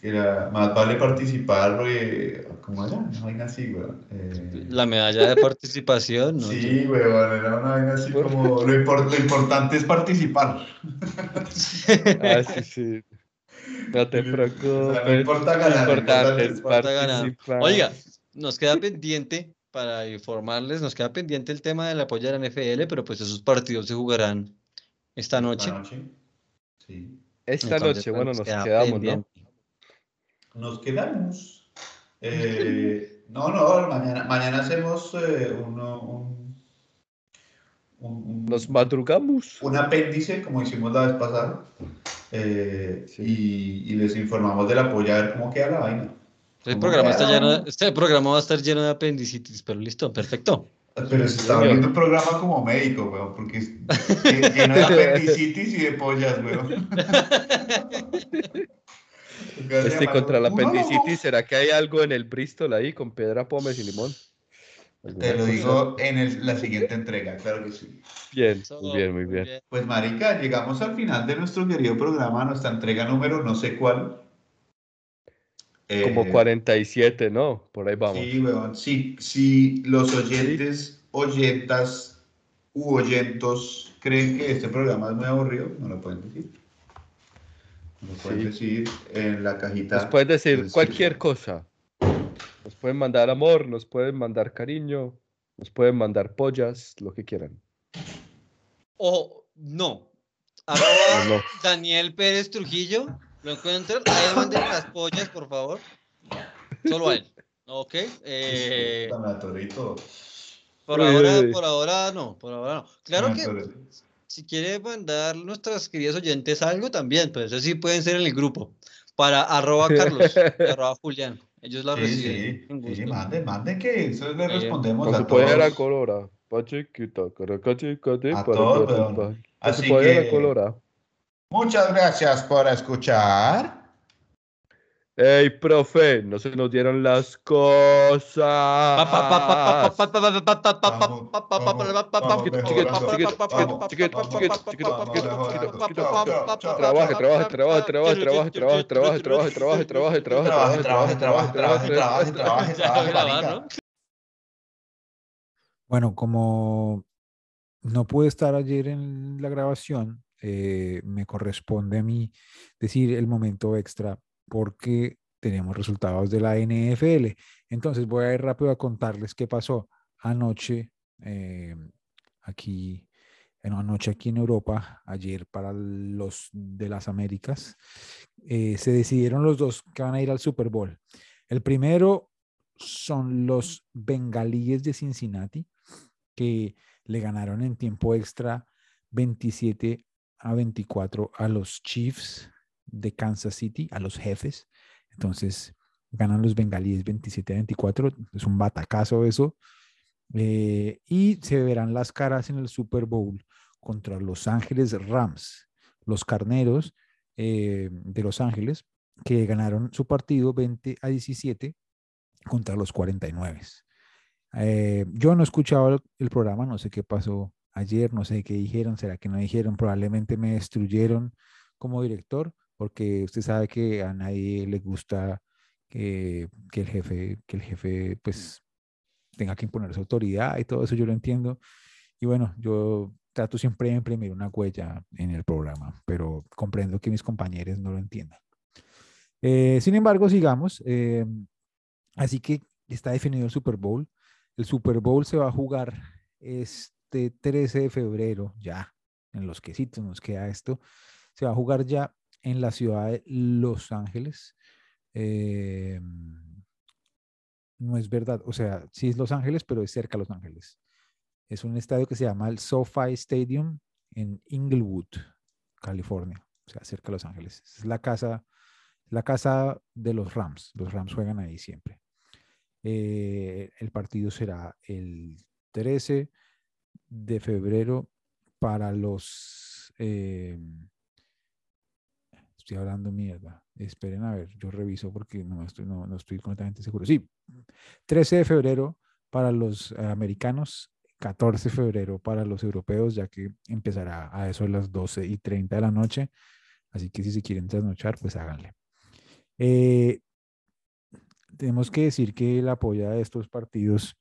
Que era, más vale participar, eh, ¿cómo era? Una vaina así, weón. Eh, La medalla de participación, ¿no? sí, weón, era una vaina así como, lo, impor- lo importante es participar. Ah, sí, sí. No te O sea, preocupes. no importa ganar, importante es importa ganar. participar. Oiga, nos queda pendiente, para informarles, nos queda pendiente el tema del apoyo a la NFL, pero pues esos partidos se jugarán esta noche. Sí. esta Entonces, noche, bueno, nos queda quedamos, ¿no? Nos quedamos. Eh, no, no, mañana, mañana hacemos eh, uno, un, un- un- Nos madrugamos. un apéndice, como hicimos la vez pasada, eh, y, y les informamos de la polla a ver cómo queda la vaina. Este ¿Cómo programa, está lleno, de- este programa va a estar lleno de apendicitis, pero listo, perfecto. Pero se está volviendo un programa como médico, weón, porque lleno de apendicitis y de pollas, weón. Este contra la apendicitis, ¿será que hay algo en el Bristol ahí con piedra, pómez y limón? Te lo ¿Alguna digo en el- la siguiente entrega, claro que sí. Bien, muy bien, muy bien. Pues marica, llegamos al final de nuestro querido programa, nuestra entrega número no sé cuál. Como Eh, 47, ¿no? Por ahí vamos. Sí, weón. Si, si los oyentes, oyentas u oyentos creen que este programa es muy aburrido, no lo pueden decir. No lo pueden Sí. decir en la cajita. Nos pueden decir de cualquier cosa. Nos pueden mandar amor, nos pueden mandar cariño, nos pueden mandar pollas, lo que quieran. O no. Daniel Pérez Trujillo. Lo encuentran. Ahí manden las pollas, por favor. Solo a él. Ok. eh, por ahora, por ahora no. Por ahora no. Claro que si quiere mandar nuestras queridas oyentes algo también, pues eso sí pueden ser en el grupo. Para arroba Carlos y arroba Julián. Ellos la Sí, reciben. sí, sí, manden, manden que eso le respondemos a todos. colora. Pa' chiquita, caraca chicote, A para Así que- colora. Muchas gracias por escuchar. Ey, profe, no se nos dieron las cosas. Trabaje, trabaje, trabaje, trabaje, trabaje, trabaje, trabaje, trabaje, trabaje, trabaje, trabaje, Trabaje, trabaje, trabaje, trabaje. Bueno, como no pude estar ayer en la grabación, eh, me corresponde a mí decir el momento extra porque tenemos resultados de la NFL. Entonces voy a ir rápido a contarles qué pasó anoche eh, aquí, eh, no, anoche aquí en Europa, ayer para los de las Américas. se decidieron los dos que van a ir al Super Bowl. El primero son los bengalíes de Cincinnati que le ganaron en tiempo extra 27 a 24 a los Chiefs de Kansas City, a los jefes. Entonces ganan los bengalíes 27 a 24. Es un batacazo eso. Eh, y se verán las caras en el Super Bowl contra Los Ángeles Rams, los carneros eh, de Los Ángeles, que ganaron su partido 20 a 17 contra los 49. Eh, yo no el, el programa, no sé qué pasó ayer, no sé qué dijeron, será que no dijeron, probablemente me destruyeron como director, porque usted sabe que a nadie le gusta que, que el jefe, que el jefe pues tenga que imponer su autoridad y todo eso, yo lo entiendo. Y bueno, yo trato siempre de imprimir una huella en el programa, pero comprendo que mis compañeros no lo entiendan. Eh, sin embargo, sigamos. eh, así que está definido el Super Bowl. El Super Bowl se va a jugar este 13 de febrero, ya, en los quesitos nos queda esto. Se va a jugar ya en la ciudad de Los Ángeles. Eh, no es verdad, o sea, sí es Los Ángeles, pero es cerca Los Ángeles. Es un estadio que se llama el SoFi Stadium en Inglewood, California, o sea, cerca de Los Ángeles. Es la casa, la casa de los Rams. Los Rams juegan ahí siempre. Eh, el partido será el 13 de febrero para los... eh, estoy hablando mierda. Esperen a ver, yo reviso porque no estoy, no, estoy completamente seguro. Sí, 13 de febrero para los americanos, 14 de febrero para los europeos, ya que empezará a eso a las 12 y 30 de la noche. Así que si se quieren trasnochar, pues háganle. Eh, tenemos que decir que la apoya de estos partidos,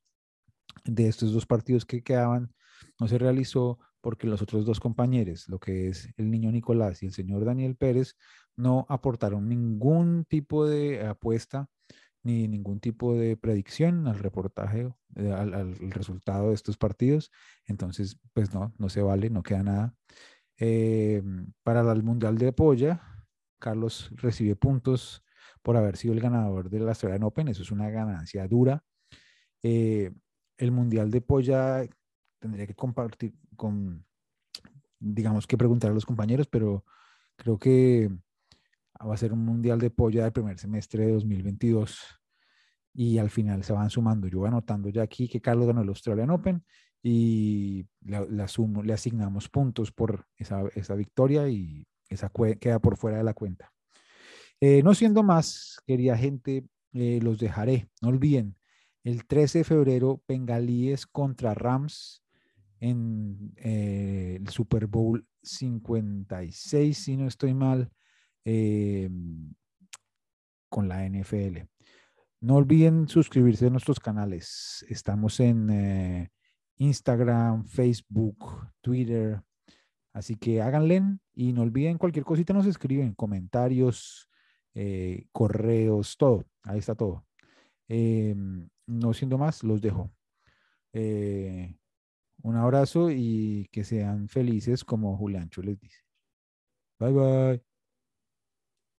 de estos dos partidos que quedaban, no se realizó porque los otros dos compañeros, lo que es el niño Nicolás y el señor Daniel Pérez, no aportaron ningún tipo de apuesta ni ningún tipo de predicción al reportaje, eh, al, resultado de estos partidos. Entonces, pues no, no se vale, no queda nada. Eh, para el Mundial de Polla, Carlos recibe puntos por haber sido el ganador del Australian Open. Eso es una ganancia dura. Eh, el Mundial de Polla tendría que compartir con, digamos que preguntar a los compañeros, pero creo que va a ser un Mundial de Polla del primer semestre de 2022 y al final se van sumando. Yo voy anotando ya aquí que Carlos ganó el Australian Open y le, le asignamos puntos por esa, esa victoria y esa queda por fuera de la cuenta. Eh, no siendo más, querida gente, eh, los dejaré. No olviden, el 13 de febrero, Bengalíes contra Rams en eh, el Super Bowl 56, si no estoy mal, con la NFL. No olviden suscribirse a nuestros canales. Estamos en Instagram, Facebook, Twitter. Así que háganle y no olviden cualquier cosita nos escriben, comentarios, eh, correos, todo. Ahí está todo. Em, no siendo más, los dejo. Eh, un abrazo y que sean felices como Juliancho les dice. Bye bye.